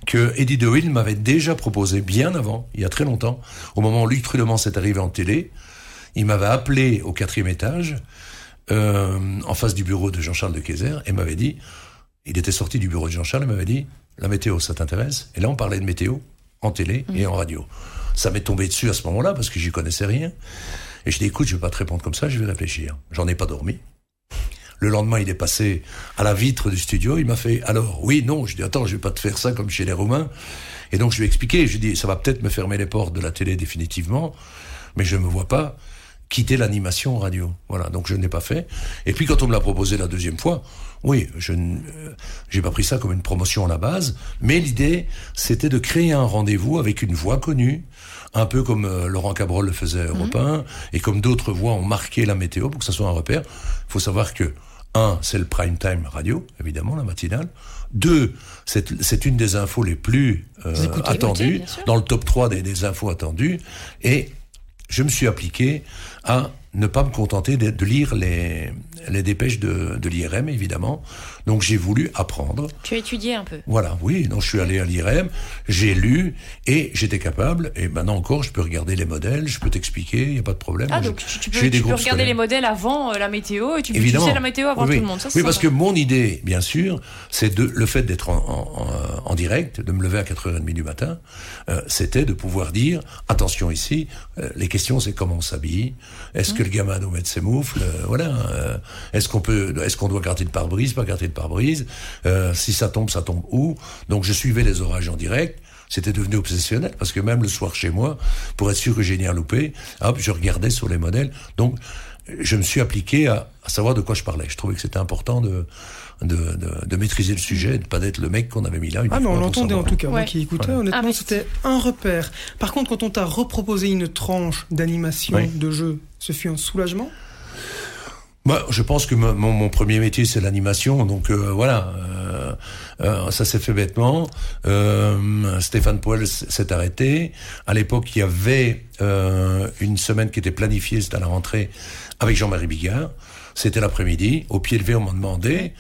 que Eddie DeWitt m'avait déjà proposé bien avant, il y a très longtemps, au moment où Luc Trudemans est arrivé en télé, il m'avait appelé au quatrième étage, euh, en face du bureau de Jean-Charles de Kayser, et m'avait dit, il était sorti du bureau de Jean-Charles et m'avait dit La météo, ça t'intéresse? Et là, on parlait de météo en télé et en radio. Ça m'est tombé dessus à ce moment-là parce que j'y connaissais rien. Et je dis Écoute, je vais pas te répondre comme ça, je vais réfléchir. J'en ai pas dormi. Le lendemain, il est passé à la vitre du studio. Il m'a fait alors oui, non. Je dis attends, je vais pas te faire ça comme chez les Romains. Et donc je lui ai expliqué. Je lui ai dit ça va peut-être me fermer les portes de la télé définitivement, mais je me vois pas quitter l'animation radio. Voilà, donc je n'ai pas fait. Et puis quand on me l'a proposé la deuxième fois, oui, je n- euh, pas pris ça comme une promotion à la base, mais l'idée c'était de créer un rendez-vous avec une voix connue, un peu comme euh, Laurent Cabrol le faisait à Europe 1, et comme d'autres voix ont marqué la météo pour que ça soit un repère. Il faut savoir que un, c'est le prime time radio, évidemment, la matinale. Deux, c'est une des infos les plus euh, écoutez. attendues, Écoutez, dans le top 3 des, des infos attendues. Et je me suis appliqué à ne pas me contenter de, de lire les, les dépêches de, de l'IRM, évidemment. Donc j'ai voulu apprendre. Tu as étudié un peu. Voilà, oui, donc je suis allé à l'IRM, j'ai lu et j'étais capable, et maintenant encore, je peux regarder les modèles, je peux t'expliquer, il n'y a pas de problème. Ah, donc je- tu, tu peux, tu regarder scolaires. les modèles avant euh, la météo et tu peux Évidemment. utiliser la météo avant oui, tout le monde. Ça, oui, parce que mon idée, bien sûr, c'est de le fait d'être en, en, en- en direct, de me lever à 4h30 du matin, euh, c'était de pouvoir dire attention ici, euh, les questions c'est comment on s'habille, est-ce. Que le gamin doit mettre ses moufles, euh, voilà, euh, est-ce qu'on peut, est-ce qu'on doit gratter de pare-brise, pas gratter de pare-brise, euh, si ça tombe, ça tombe où? Donc je suivais les orages en direct. C'était devenu obsessionnel parce que même le soir chez moi, pour être sûr que j'ai rien loupé, hop, je regardais sur les modèles. Donc, je me suis appliqué à, à savoir de quoi je parlais. Je trouvais que c'était important de, de, de, de maîtriser le sujet, et de pas d'être le mec qu'on avait mis là. Ah, mais on l'entendait en tout cas, moi Ouais. qui écoutais, honnêtement, c'était un repère. Par contre, quand on t'a reproposé une tranche d'animation Oui. de jeu, ce fut un soulagement? Moi, je pense que mon, mon- mon premier métier c'est l'animation, donc euh, voilà, euh, euh, ça s'est fait bêtement. Euh, Stéphane Poel s'est arrêté. À l'époque, il y avait euh, une semaine qui était planifiée, c'était à la rentrée, avec Jean-Marie Bigard. C'était l'après-midi. Au pied levé, on m'a demandé.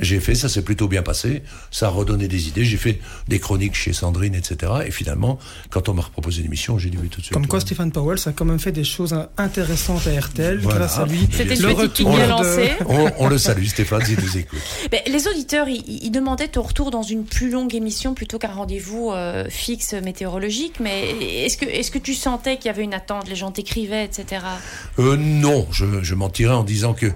J'ai fait, ça s'est plutôt bien passé. Ça a redonné des idées. J'ai fait des chroniques chez Sandrine, etc. Et finalement, quand on m'a proposé l'émission, j'ai dit oui tout de suite. Comme quoi. Stéphane Powell, ça a quand même fait des choses intéressantes à RTL, Voilà. grâce à lui. C'était Le une retour bien lancée. on, on le salue, Stéphane, s'il nous écoute. Mais les auditeurs, ils, ils demandaient ton retour dans une plus longue émission plutôt qu'un rendez-vous euh, fixe météorologique. Mais est-ce que, est-ce que tu sentais qu'il y avait une attente? Les gens t'écrivaient, etc. Euh, non, je, je mentirais en disant que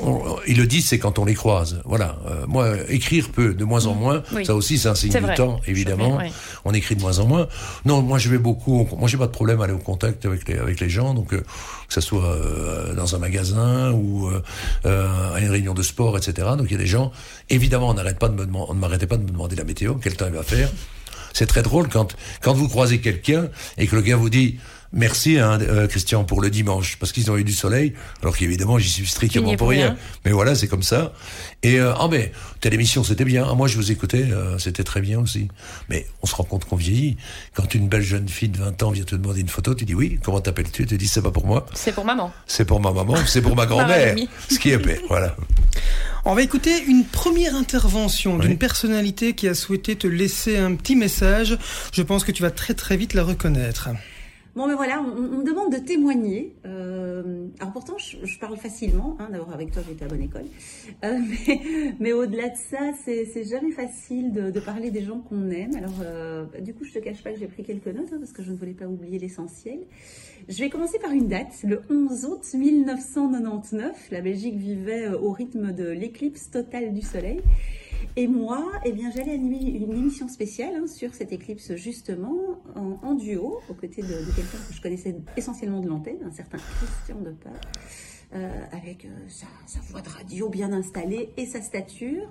on- ils le disent, c'est quand on les croise. Voilà. Euh, moi, écrire peut de moins en moins. Oui. Ça aussi, c'est un signe du temps, évidemment. Ouais. On écrit de moins en moins. Non, moi, je vais beaucoup. Moi, j'ai pas de problème à aller au contact avec les avec les gens. Donc, euh, que ce soit euh, dans un magasin ou à une réunion de sport, etc. Donc, il y a des gens. Évidemment, on n'arrête pas de me demander, on ne m'arrêtait pas de me demander la météo, quel temps il va faire. C'est très drôle quand quand vous croisez quelqu'un et que le gars vous dit merci hein, euh, Christian pour le dimanche parce qu'ils ont eu du soleil alors qu'évidemment j'y suis strictement pour rien. rien. Mais voilà c'est comme ça. Et euh, ah mais telle émission c'était bien. Ah, moi je vous écoutais euh, c'était très bien aussi. Mais on se rend compte qu'on vieillit. Quand une belle jeune fille de 20 ans vient te demander une photo tu dis oui comment t'appelles-tu? Tu dis c'est pas pour moi C'est pour maman. c'est pour ma maman c'est pour ma grand-mère. Ce qui est paix voilà. On va écouter une première intervention Oui. d'une personnalité qui a souhaité te laisser un petit message. Je pense que tu vas très très vite la reconnaître. Bon, ben voilà, on, me demande de témoigner. Euh, alors pourtant, je, parle facilement. Hein, D'abord, avec toi, j'étais à bonne école. Euh, mais mais au-delà de ça, c'est jamais facile de, parler des gens qu'on aime. Alors, euh, du coup, je te cache pas que j'ai pris quelques notes hein, parce que je ne voulais pas oublier l'essentiel. Je vais commencer par une date, le 11 août 1999. La Belgique vivait au rythme de l'éclipse totale du Soleil. Et moi, eh bien, j'allais animer une émission spéciale hein, sur cette éclipse justement en, duo, aux côtés de, quelqu'un que je connaissais essentiellement de l'antenne, un certain Christian Depas, euh, avec euh, sa, voix de radio bien installée et sa stature.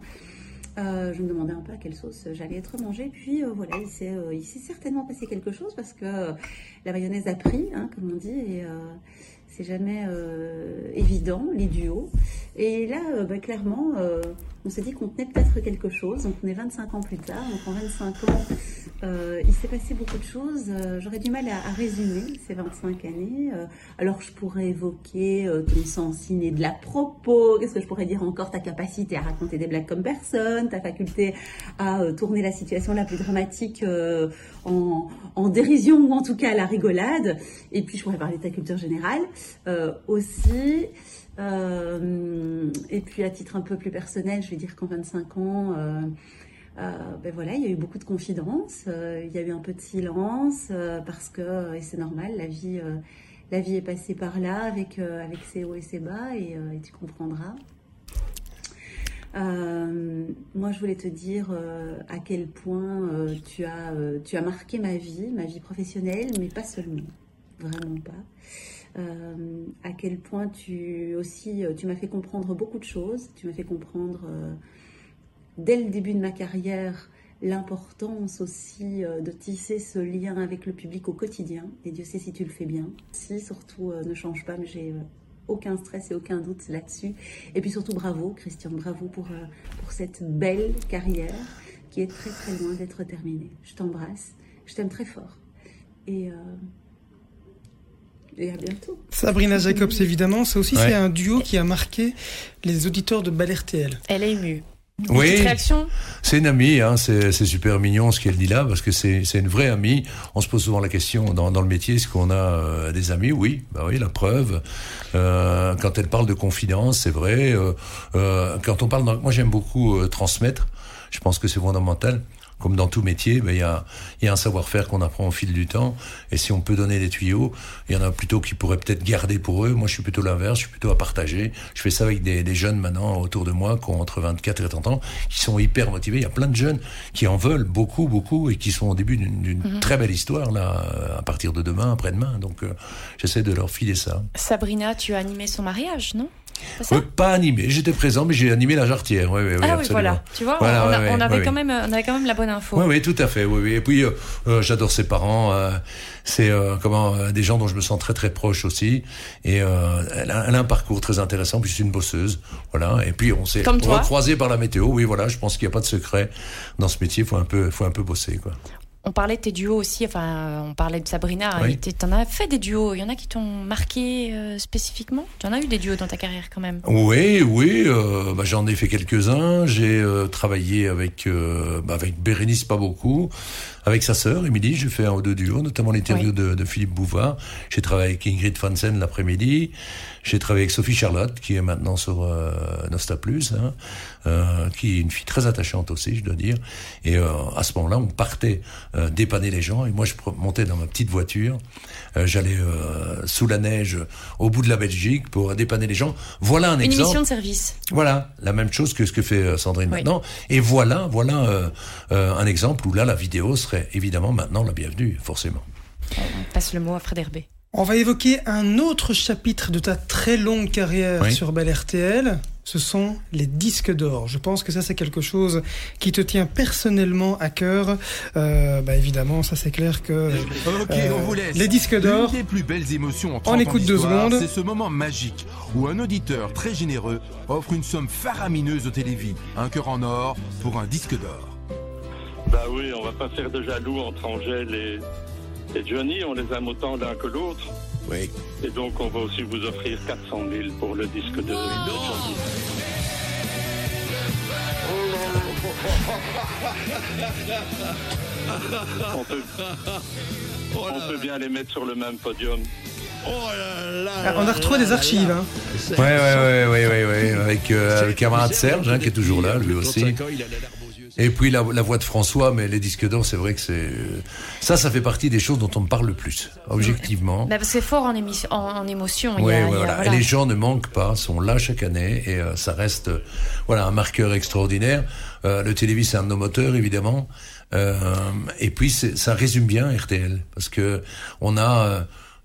Euh, je me demandais un peu à quelle sauce j'allais être mangée. Puis euh, voilà, il s'est, certainement passé quelque chose parce que la mayonnaise a pris, hein, comme on dit, et c'est jamais évident les duos. Et là, euh, bah, clairement, euh, on s'est dit qu'on tenait peut-être quelque chose. Donc on est 25 ans plus tard. Donc en 25 ans, euh, il s'est passé beaucoup de choses. J'aurais du mal à, résumer ces 25 années. Alors je pourrais évoquer ton sens inné de la propos. Qu'est-ce que je pourrais dire encore? Ta capacité à raconter des blagues comme personne, ta faculté à tourner la situation la plus dramatique en, en dérision ou en tout cas à la rigolade. Et puis je pourrais parler de ta culture générale aussi. Euh, et puis à titre un peu plus personnel, je vais dire qu'en 25 ans, euh, euh, ben voilà, il y a eu beaucoup de confidences, il y a eu un peu de silence parce que et c'est normal, la vie, la vie est passée par là avec avec ses hauts et ses bas et, et tu comprendras. Moi, je voulais te dire à quel point tu as tu as marqué ma vie, ma vie professionnelle, mais pas seulement, vraiment pas. Euh, à quel point tu aussi euh, tu m'as fait comprendre beaucoup de choses. Tu m'as fait comprendre euh, dès le début de ma carrière l'importance aussi de tisser ce lien avec le public au quotidien. Et Dieu sait si tu le fais bien. Si surtout ne change pas, mais j'ai aucun stress et aucun doute là-dessus. Et puis surtout bravo Christian, bravo pour pour cette belle carrière qui est très très loin d'être terminée. Je t'embrasse, je t'aime très fort et et à bientôt. Sabrina Jacobs, évidemment, ça aussi, Ouais. c'est un duo qui a marqué les auditeurs de Bal RTL. Elle est émue. Oui, réaction? C'est une amie, hein, c'est super mignon ce qu'elle dit là, parce que c'est une vraie amie. On se pose souvent la question dans, dans le métier, est-ce qu'on a euh, des amis? Oui, bah oui, la preuve. Euh, quand elle parle de confidence, c'est vrai. Euh, euh, quand on parle, dans- moi j'aime beaucoup euh, transmettre. Je pense que c'est fondamental. Comme dans tout métier, ben, il y, a, il y a un savoir-faire qu'on apprend au fil du temps. Et si on peut donner des tuyaux, il y en a plutôt qui pourraient peut-être garder pour eux. Moi, je suis plutôt l'inverse, je suis plutôt à partager. Je fais ça avec des, des jeunes maintenant autour de moi qui ont entre 24 et 30 ans, qui sont hyper motivés. Il y a plein de jeunes qui en veulent beaucoup, beaucoup, et qui sont au début d'une d'une très belle histoire, là, à partir de demain, après-demain. Donc, euh, j'essaie de leur filer ça. Sabrina, tu as animé son mariage, non? Ouais, pas animé, j'étais présent, mais j'ai animé la jarretière. Oui, oui, oui, Ah oui, absolument. voilà. Tu vois, Voilà, on, a- avait quand même, on avait quand même la bonne info. Oui, oui, tout à fait. Oui, oui. Et puis, euh, euh, j'adore ses parents. euh, c'est comment des gens dont je me sens très très proche aussi. Et elle, a, elle a un parcours très intéressant. Puis c'est une bosseuse, voilà. Et puis on s'est recroisé par la météo. Oui, voilà. Je pense qu'il n'y a pas de secret dans ce métier. Faut un peu, faut un peu bosser, quoi. On parlait de tes duos aussi, enfin, on parlait de Sabrina. Oui. Tu en as fait des duos. Il y en a qui t'ont marqué euh, spécifiquement? Tu en as eu des duos dans ta carrière quand même? Oui, oui, euh, bah, j'en ai fait quelques-uns. J'ai euh, travaillé avec bah, avec Bérénice, pas beaucoup, avec sa sœur Émilie. J'ai fait un ou deux duos, notamment l'interview Oui. de, de Philippe Bouvard. J'ai travaillé avec Ingrid Franzen l'après-midi. J'ai travaillé avec Sophie Charlotte, qui est maintenant sur euh, Nosta Plus, hein, euh, qui est une fille très attachante aussi, je dois dire. Et euh, à ce moment-là, on partait euh, dépanner les gens. Et moi, je montais dans ma petite voiture. Euh, J'allais euh, sous la neige au bout de la Belgique pour dépanner les gens. Voilà un Une exemple. émission de service. Voilà, la même chose que ce que fait euh, Sandrine Oui. maintenant. Et voilà, voilà euh, euh, un exemple où là, la vidéo serait évidemment maintenant la bienvenue, forcément. On passe le mot à Fred Herbé. On va évoquer un autre chapitre de ta très longue carrière Oui. sur Bel RTL. Ce sont les disques d'or. Je pense que ça, c'est quelque chose qui te tient personnellement à cœur. Euh, bah, évidemment, ça, c'est clair que Ok, Euh, on vous laisse. les disques d'or. L'une des plus belles émotions en 30 ans écoute deux secondes. C'est ce moment magique où un auditeur très généreux offre une somme faramineuse au Télévis, un cœur en or pour un disque d'or. Bah oui, on va pas faire de jaloux entre Angèle et, et Johnny, on les aime autant l'un que l'autre. Oui. Et donc on va aussi vous offrir 400 000 pour le disque de, de Johnny. On peut, on peut bien les mettre sur le même podium. Oh là là Ah, On a retrouvé des archives. Hein. Ouais, ouais, ouais, ouais, ouais, ouais, avec euh, le camarade Serge, hein, qui est toujours là, lui aussi. Et puis la, la voix de François, mais les disques d'or, c'est vrai que c'est ça, ça fait partie des choses dont on me parle le plus, objectivement. Bah, c'est fort en, émission, en, en émotion. il y Oui, a- il y a- voilà. Et les gens ne manquent pas, sont là chaque année et euh, ça reste euh, voilà un marqueur extraordinaire. Euh, le télévis, c'est un de nos moteurs, évidemment. Euh, et puis ça résume bien RTL parce que on a euh,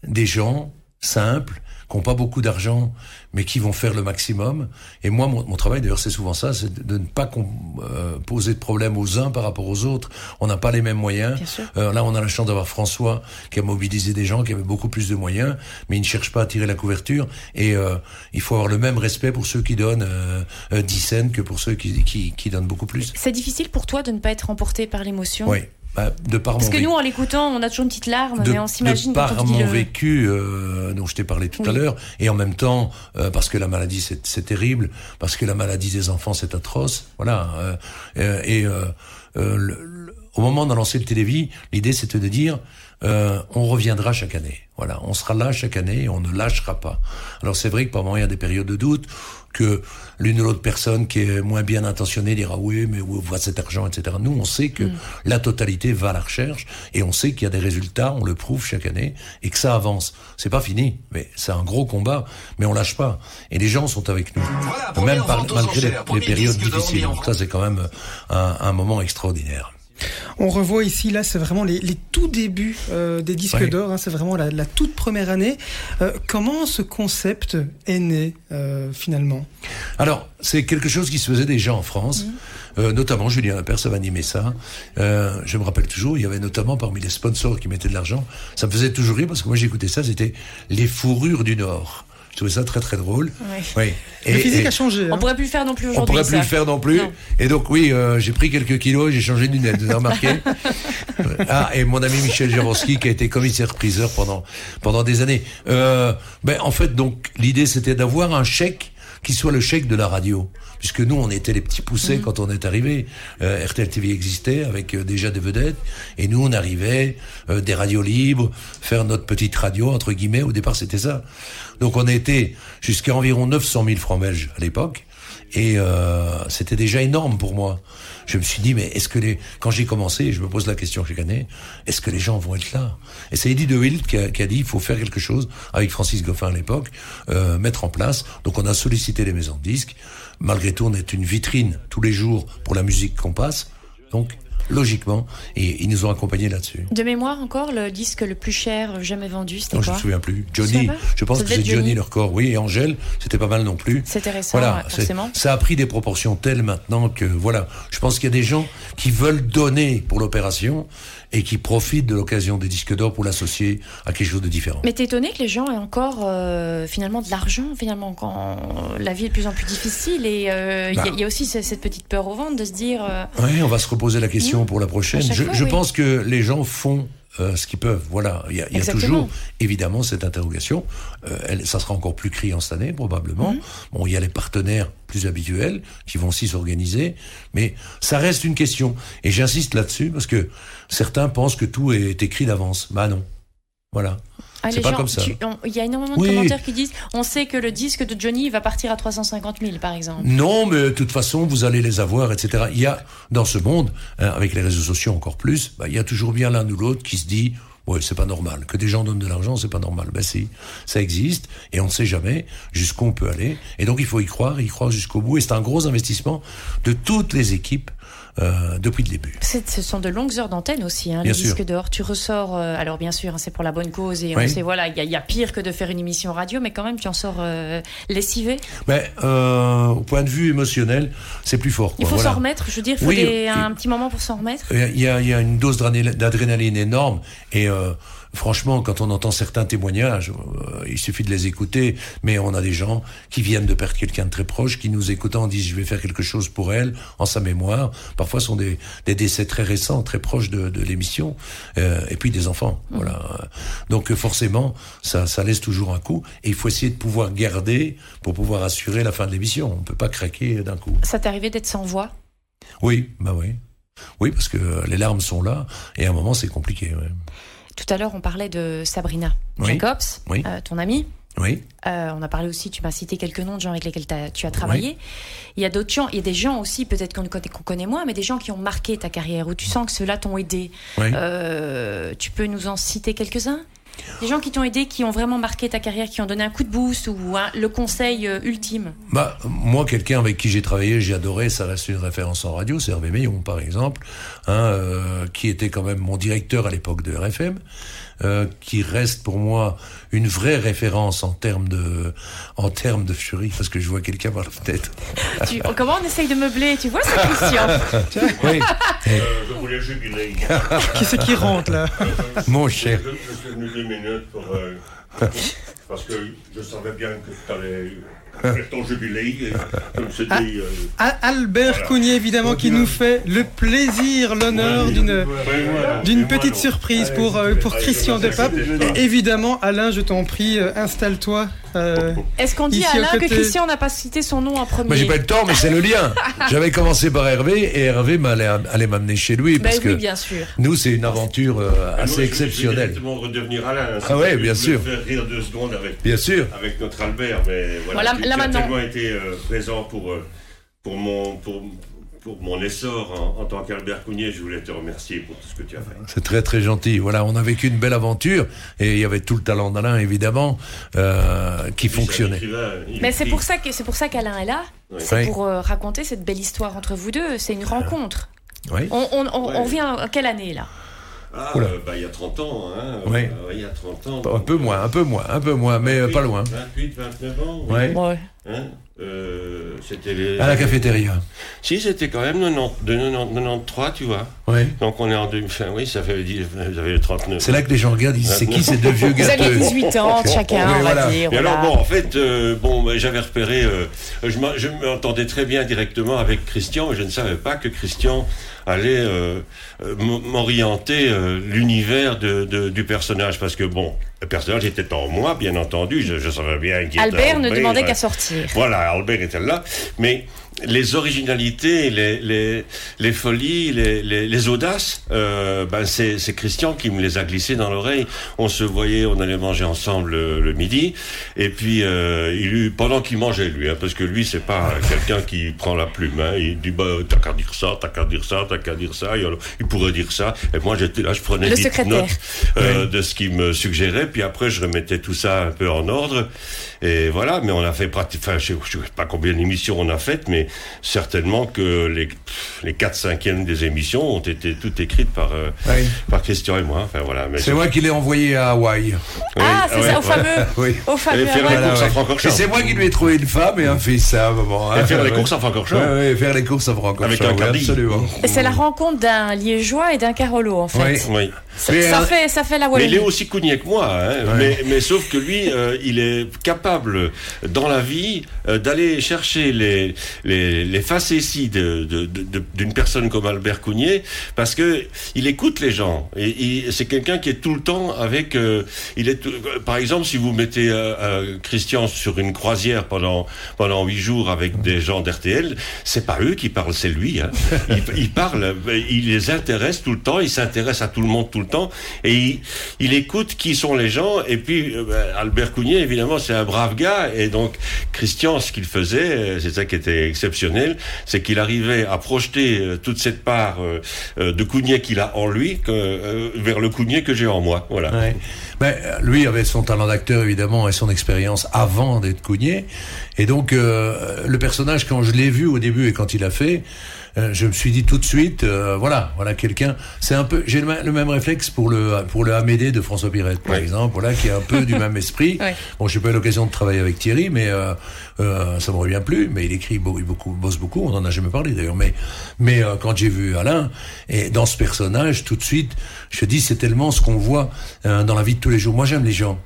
des gens simples qui n'ont pas beaucoup d'argent mais qui vont faire le maximum. Et moi, mon, mon travail, d'ailleurs, c'est souvent ça, c'est de, de ne pas euh, poser de problème aux uns par rapport aux autres. On n'a pas les mêmes moyens. Bien sûr. Euh, là, on a la chance d'avoir François qui a mobilisé des gens qui avaient beaucoup plus de moyens, mais il ne cherche pas à tirer la couverture. Et euh, il faut avoir le même respect pour ceux qui donnent euh, euh, 10 cents que pour ceux qui, qui, qui donnent beaucoup plus. C'est difficile pour toi de ne pas être emporté par l'émotion? Oui. Bah, de par Parce mon que vécu- nous, en l'écoutant, on a toujours une petite larme, de, mais on s'imagine de quand par on dit mon le... vécu euh, dont je t'ai parlé tout à l'heure, et en même temps euh, parce que la maladie c'est c'est terrible, parce que la maladie des enfants c'est atroce, voilà. euh, et euh, euh, le- le- au moment d'en lancer le télévis, l'idée c'était de dire euh, on reviendra chaque année, voilà, on sera là chaque année et on ne lâchera pas. Alors c'est vrai que par moments il y a des périodes de doute que l'une ou l'autre personne qui est moins bien intentionnée dira oui mais où va cet argent etc. Nous on sait que la totalité va à la recherche et on sait qu'il y a des résultats, on le prouve chaque année et que ça avance. C'est pas fini, mais c'est un gros combat, mais on lâche pas. Et les gens sont avec nous, même par- malgré les, les périodes difficiles. Donc ça c'est quand même un, un moment extraordinaire. On revoit ici, là, c'est vraiment les, les tout débuts euh, des disques Ouais. d'or. hein, c'est vraiment la, la toute première année. Euh, comment ce concept est né euh, finalement? Alors, c'est quelque chose qui se faisait déjà en France, euh, notamment Julien Lepers avait animé ça. Je me rappelle toujours, il y avait notamment parmi les sponsors qui mettaient de l'argent, ça me faisait toujours rire parce que moi j'écoutais ça, c'était les fourrures du Nord. Je trouvais ça très très drôle. Ouais. Oui. Le physique et- a changé. On hein. pourrait plus le faire non plus on aujourd'hui. pourrait plus ça. le faire non plus. Non. Et donc oui, euh, j'ai pris quelques kilos, et j'ai changé de lunettes, vous avez remarqué Ah, et mon ami Michel Javorski qui a été commissaire-priseur pendant pendant des années. Euh, ben en fait donc l'idée c'était d'avoir un chèque qui soit le chèque de la radio. Puisque nous, on était les petits poussets quand on est arrivé. Euh, RTL TV existait avec euh, déjà des vedettes. Et nous, on arrivait, euh, des radios libres, faire notre petite radio, entre guillemets. Au départ, c'était ça. Donc, on était jusqu'à environ 900 000 francs belges à l'époque. Et euh, c'était déjà énorme pour moi. Je me suis dit, mais est-ce que les... Quand j'ai commencé, je me pose la question chaque année, est-ce que les gens vont être là? Et c'est Eddie De Wild qui a, qui a dit, il faut faire quelque chose, avec Francis Goffin à l'époque, euh, mettre en place. Donc on a sollicité les maisons de disques. Malgré tout, on est une vitrine tous les jours pour la musique qu'on passe. Donc, logiquement, et ils nous ont accompagnés là-dessus. De mémoire encore, le disque le plus cher jamais vendu, c'était Non, je quoi? me souviens plus. Johnny, je pense que c'est Johnny, Johnny. le record. Oui, et Angèle, c'était pas mal non plus. C'était récent, Voilà, ouais, c'est- forcément. ça a pris des proportions telles maintenant que voilà, je pense qu'il y a des gens qui veulent donner pour l'opération et qui profitent de l'occasion des disques d'or pour l'associer à quelque chose de différent. Mais t'es étonné que les gens aient encore euh, finalement de l'argent, finalement, quand la vie est de plus en plus difficile. Et euh, il y a- Bah. il y, a aussi ce- cette petite peur au ventre de se dire. euh, Oui, on va se reposer la question Mmh. pour la prochaine. Je, fois, je oui. pense que les gens font euh, ce qu'ils peuvent. Voilà, il y a, y a toujours évidemment cette interrogation. Euh, elle, ça sera encore plus criant cette année probablement. Mmh. Bon, il y a les partenaires plus habituels qui vont aussi s'organiser, mais ça reste une question. Et j'insiste là-dessus parce que certains pensent que tout est écrit d'avance. Bah non. Voilà. Ah, C'est pas gens, comme ça. Il y a énormément Oui. de commentaires qui disent on sait que le disque de Johnny va partir à 350 000, par exemple. Non, mais de toute façon, vous allez les avoir, etc. Il y a, dans ce monde, hein, avec les réseaux sociaux encore plus, bah, il y a toujours bien l'un ou l'autre qui se dit, ouais, c'est pas normal. Que des gens donnent de l'argent, c'est pas normal. Ben si, ça existe, et on ne sait jamais jusqu'où on peut aller. Et donc, il faut y croire, y croire jusqu'au bout. Et c'est un gros investissement de toutes les équipes, euh, depuis le début. Ce sont de longues heures d'antenne aussi, hein, Bien les sûr. disques d'or. Tu ressors, euh, alors bien sûr, hein, c'est pour la bonne cause et on Oui. sait, voilà, il y, a- il y a pire que de faire une émission radio, mais quand même, tu en sors euh, lessivé. Mais euh, au point de vue émotionnel, c'est plus fort. Il quoi. faut Voilà. s'en remettre, je veux dire, il faut Oui, des- et- un petit moment pour s'en remettre. Il y a, il y a une dose d'adrénaline d'adrénaline énorme et euh, franchement, quand on entend certains témoignages, euh, il suffit de les écouter. Mais on a des gens qui viennent de perdre quelqu'un de très proche, qui nous écoutant disent je vais faire quelque chose pour elle en sa mémoire. Parfois, ce sont des, des décès très récents, très proches de, de l'émission, euh, et puis des enfants. Voilà. Donc forcément, ça, ça laisse toujours un coup. Et il faut essayer de pouvoir garder pour pouvoir assurer la fin de l'émission. On peut pas craquer d'un coup. Ça t'est arrivé d'être sans voix? Oui, bah oui. Oui, parce que les larmes sont là, et à un moment, c'est compliqué. ouais. Tout à l'heure, on parlait de Sabrina Oui. Jacobs, Oui. euh, ton amie, Oui. Euh, on a parlé aussi, tu m'as cité quelques noms de gens avec lesquels tu as travaillé. Il y a d'autres gens, il y a des gens aussi, peut-être qu'on connaît, moins, mais des gens qui ont marqué ta carrière, où tu sens que ceux-là t'ont aidé. Oui. Euh, tu peux nous en citer quelques-uns? Des gens qui t'ont aidé, qui ont vraiment marqué ta carrière, qui ont donné un coup de boost ou un- le conseil euh, ultime? Bah, moi, quelqu'un avec qui j'ai travaillé, j'ai adoré, ça reste une référence en radio, c'est Hervé Meillon, par exemple, hein, euh, qui était quand même mon directeur à l'époque de RFM, euh, qui reste pour moi une vraie référence en termes de, en termes de furie, parce que je vois quelqu'un par la fenêtre. Tu- Comment on essaye de meubler? Tu vois ça, Christian Oui, je voulais jubiler. Qui c'est qui rentre là? Mon cher. Je, je suis venu deux minutes pour. euh, parce que je savais bien que tu allais jubilé. Dit. euh, Ah, Albert Voilà. Cougnier, évidemment, qui nous fait le plaisir, l'honneur d'une d'une petite surprise pour, euh, pour Christian Despape. Et évidemment, Alain, je t'en prie, euh, installe-toi. Euh, Est-ce qu'on dit Alain que. Christian n'a pas cité son nom en premier Moi, j'ai pas le temps, mais c'est le lien. J'avais commencé par Hervé, et Hervé allait m'amener chez lui, Ben parce oui, que bien sûr. nous, c'est une aventure euh, moi, assez je- Je vais exceptionnelle. directement redevenir Alain. hein, Ah ouais, bien sûr. faire rire deux secondes avec, Bien sûr. avec notre Albert, mais voilà. Voilà, tu, là tu as maintenant. tellement été euh, présent pour, euh, pour, mon, pour, pour mon essor en, en tant qu'Albert Cougnier. Je voulais te remercier pour tout ce que tu as fait. C'est très très gentil. Voilà, on a vécu une belle aventure et il y avait tout le talent d'Alain évidemment euh, qui fonctionnait. Mais c'est pour ça que c'est pour ça qu'Alain est là. C'est Oui. pour euh, raconter cette belle histoire entre vous deux. C'est une rencontre. Oui. On, on, on, Ouais. on vient en quelle année là? Ah, euh, bah, il y a 30 ans. Hein. Euh, il y a 30 ans. Un peu moins, un peu moins, un peu moins, mais euh, pas loin. 28, 29 ans. oui. Ouais. Ouais. Hein? Euh, c'était les... À la cafétéria. Si, c'était quand même 90, de 90 93, tu vois. Oui. Donc on est en 2000. Enfin, oui, ça fait dix- vous avez 39. C'est là que les gens regardent, ils disent c'est qui ces deux vieux Vous aviez gâteux 18 ans chacun, on va voilà. dire. Et alors, bon, en fait, euh, bon, bah, j'avais repéré, euh, je m'en- je m'entendais très bien directement avec Christian, mais je ne savais pas que Christian allait euh, m'orienter euh, l'univers de, de- du personnage, parce que, bon, le personnage était en moi, bien entendu, je, je savais bien qu'il était Albert ne demandait qu'à sortir. Voilà, Albert était là, mais les originalités, les, les, les folies, les, les, les audaces, euh, ben c'est c'est Christian qui me les a glissées dans l'oreille. On se voyait, on allait manger ensemble le, le midi, et puis euh, il eut, pendant qu'il mangeait lui, hein, parce que lui c'est pas quelqu'un qui prend la plume. Hein, il dit bah t'as qu'à dire ça, t'as qu'à dire ça, t'as qu'à dire ça. Et alors, il pourrait dire ça, et moi j'étais là, je prenais des notes euh, de ce qu'il me suggérait, puis après je remettais tout ça un peu en ordre. Et voilà, mais on a fait pratiquement, enfin, je, je sais pas combien d'émissions on a faites, mais certainement que les, les 4 cinquièmes des émissions ont été toutes écrites par, euh, Oui. par Christian et moi. Enfin voilà. Mais C'est moi qui l'ai envoyé à Hawaï. Ah, c'est ouais, ça, au fameux. Oui. Au fameux. Et faire ouais. la course à. Francorchamps. Et c'est moi qui lui ai trouvé une femme et un fils à un moment. Et hein. faire les courses à Francorchamps. Ouais, faire les courses à Francorchamps. Avec un caddie. Absolument. Et c'est la rencontre d'un liégeois et d'un carolo en fait. Oui. Oui. Ça, Mais, ça euh, fait, ça fait la Mais il est Wallonie. aussi cougné que moi, hein. mais, mais sauf que lui, euh, il est capable dans la vie euh, d'aller chercher les, les, facéties de- de- de- d'une personne comme Albert Cougnier, parce que il écoute les gens. C'est quelqu'un qui est tout le temps avec. euh, il est, euh, par exemple, si vous mettez Christian sur une croisière pendant pendant huit jours avec des gens d'RTL, c'est pas eux qui parlent, c'est lui. Hein. Il, parle, il les intéresse tout le temps, il s'intéresse à tout le monde tout le temps, et il, écoute qui sont les gens. Et puis Albert Cougnier, évidemment, c'est un et donc Christian, ce qu'il faisait, euh, c'est ça qui était exceptionnel, c'est qu'il arrivait à projeter euh, toute cette part euh, de Cougnier qu'il a en lui vers le Cougnier que j'ai en moi. Voilà. Ouais. Ben, lui avait son talent d'acteur évidemment et son expérience avant d'être Cougnier. Et donc le personnage quand je l'ai vu au début et quand il a fait, je me suis dit tout de suite, euh, voilà, voilà quelqu'un. C'est un peu, j'ai le, le même réflexe pour le pour le Amédée de François Pirette par Ouais. exemple, voilà qui est un peu du même esprit. Ouais. Bon, j'ai pas eu l'occasion de travailler avec Thierry, mais euh, euh, ça m'aurait bien plu. Mais il écrit il beaucoup, bosse beaucoup. On en a jamais parlé d'ailleurs. Mais mais euh, quand j'ai vu Alain et dans ce personnage, tout de suite, je dis c'est tellement ce qu'on voit euh, dans la vie de tous les jours. Moi, j'aime les gens.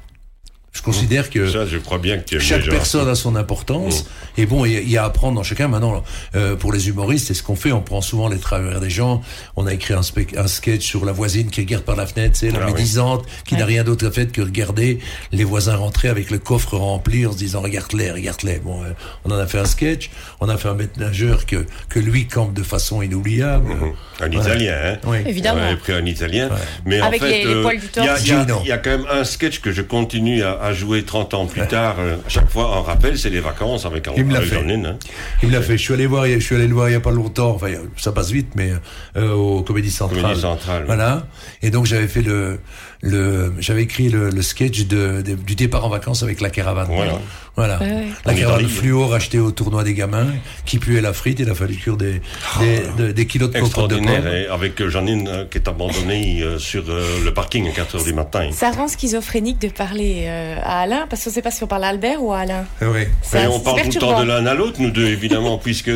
Je considère que Ça, je crois bien que tu aimes chaque personne a son importance. Et bon, il y a- il y a à apprendre dans chacun. Maintenant, euh, pour les humoristes, c'est ce qu'on fait. On prend souvent les travers des gens. On a écrit un, spec- un sketch sur la voisine qui regarde par la fenêtre, c'est la Ah oui. médisante, qui n'a rien d'autre à faire que regarder les voisins rentrer avec le coffre rempli en se disant regarde-les, regarde-les. Bon, euh, on en a fait un sketch. On a fait un maître nageur que que lui campe de façon inoubliable. Mhm. Un Italien, hein Oui. Évidemment. On avait pris un Italien. Mais Avec en fait, euh, poils du il y il y, y a quand même un sketch que je continue à, à jouer 30 ans plus tard. euh, à chaque fois, en rappel, c'est les vacances avec, Il me l'a fait. Hein. Il me l'a fait. Je suis allé voir, je suis allé le voir il y a pas longtemps. Enfin, ça passe vite, mais euh, au Comédie Centrale. Comédie Centrale, oui. Voilà. Et donc j'avais fait le, le, j'avais écrit le, le sketch de, de- du départ en vacances avec la caravane. Voilà. Voilà. Ouais, ouais. La caravane fluo rachetée au tournoi des gamins, qui puait la frite. Il a fallu cuire des, des, de- des kilos de compote de Extraordinaire. pommes. Et avec euh, Jean-Lin euh, qui est abandonné euh, sur euh, le parking à 4 heures du matin. Ça rend schizophrénique de parler euh, à Alain, parce qu'on ne sait pas si on parle à Albert ou à Alain. Oui. C'est Mais on parle tout le temps de l'un à l'autre, nous deux, évidemment, puisque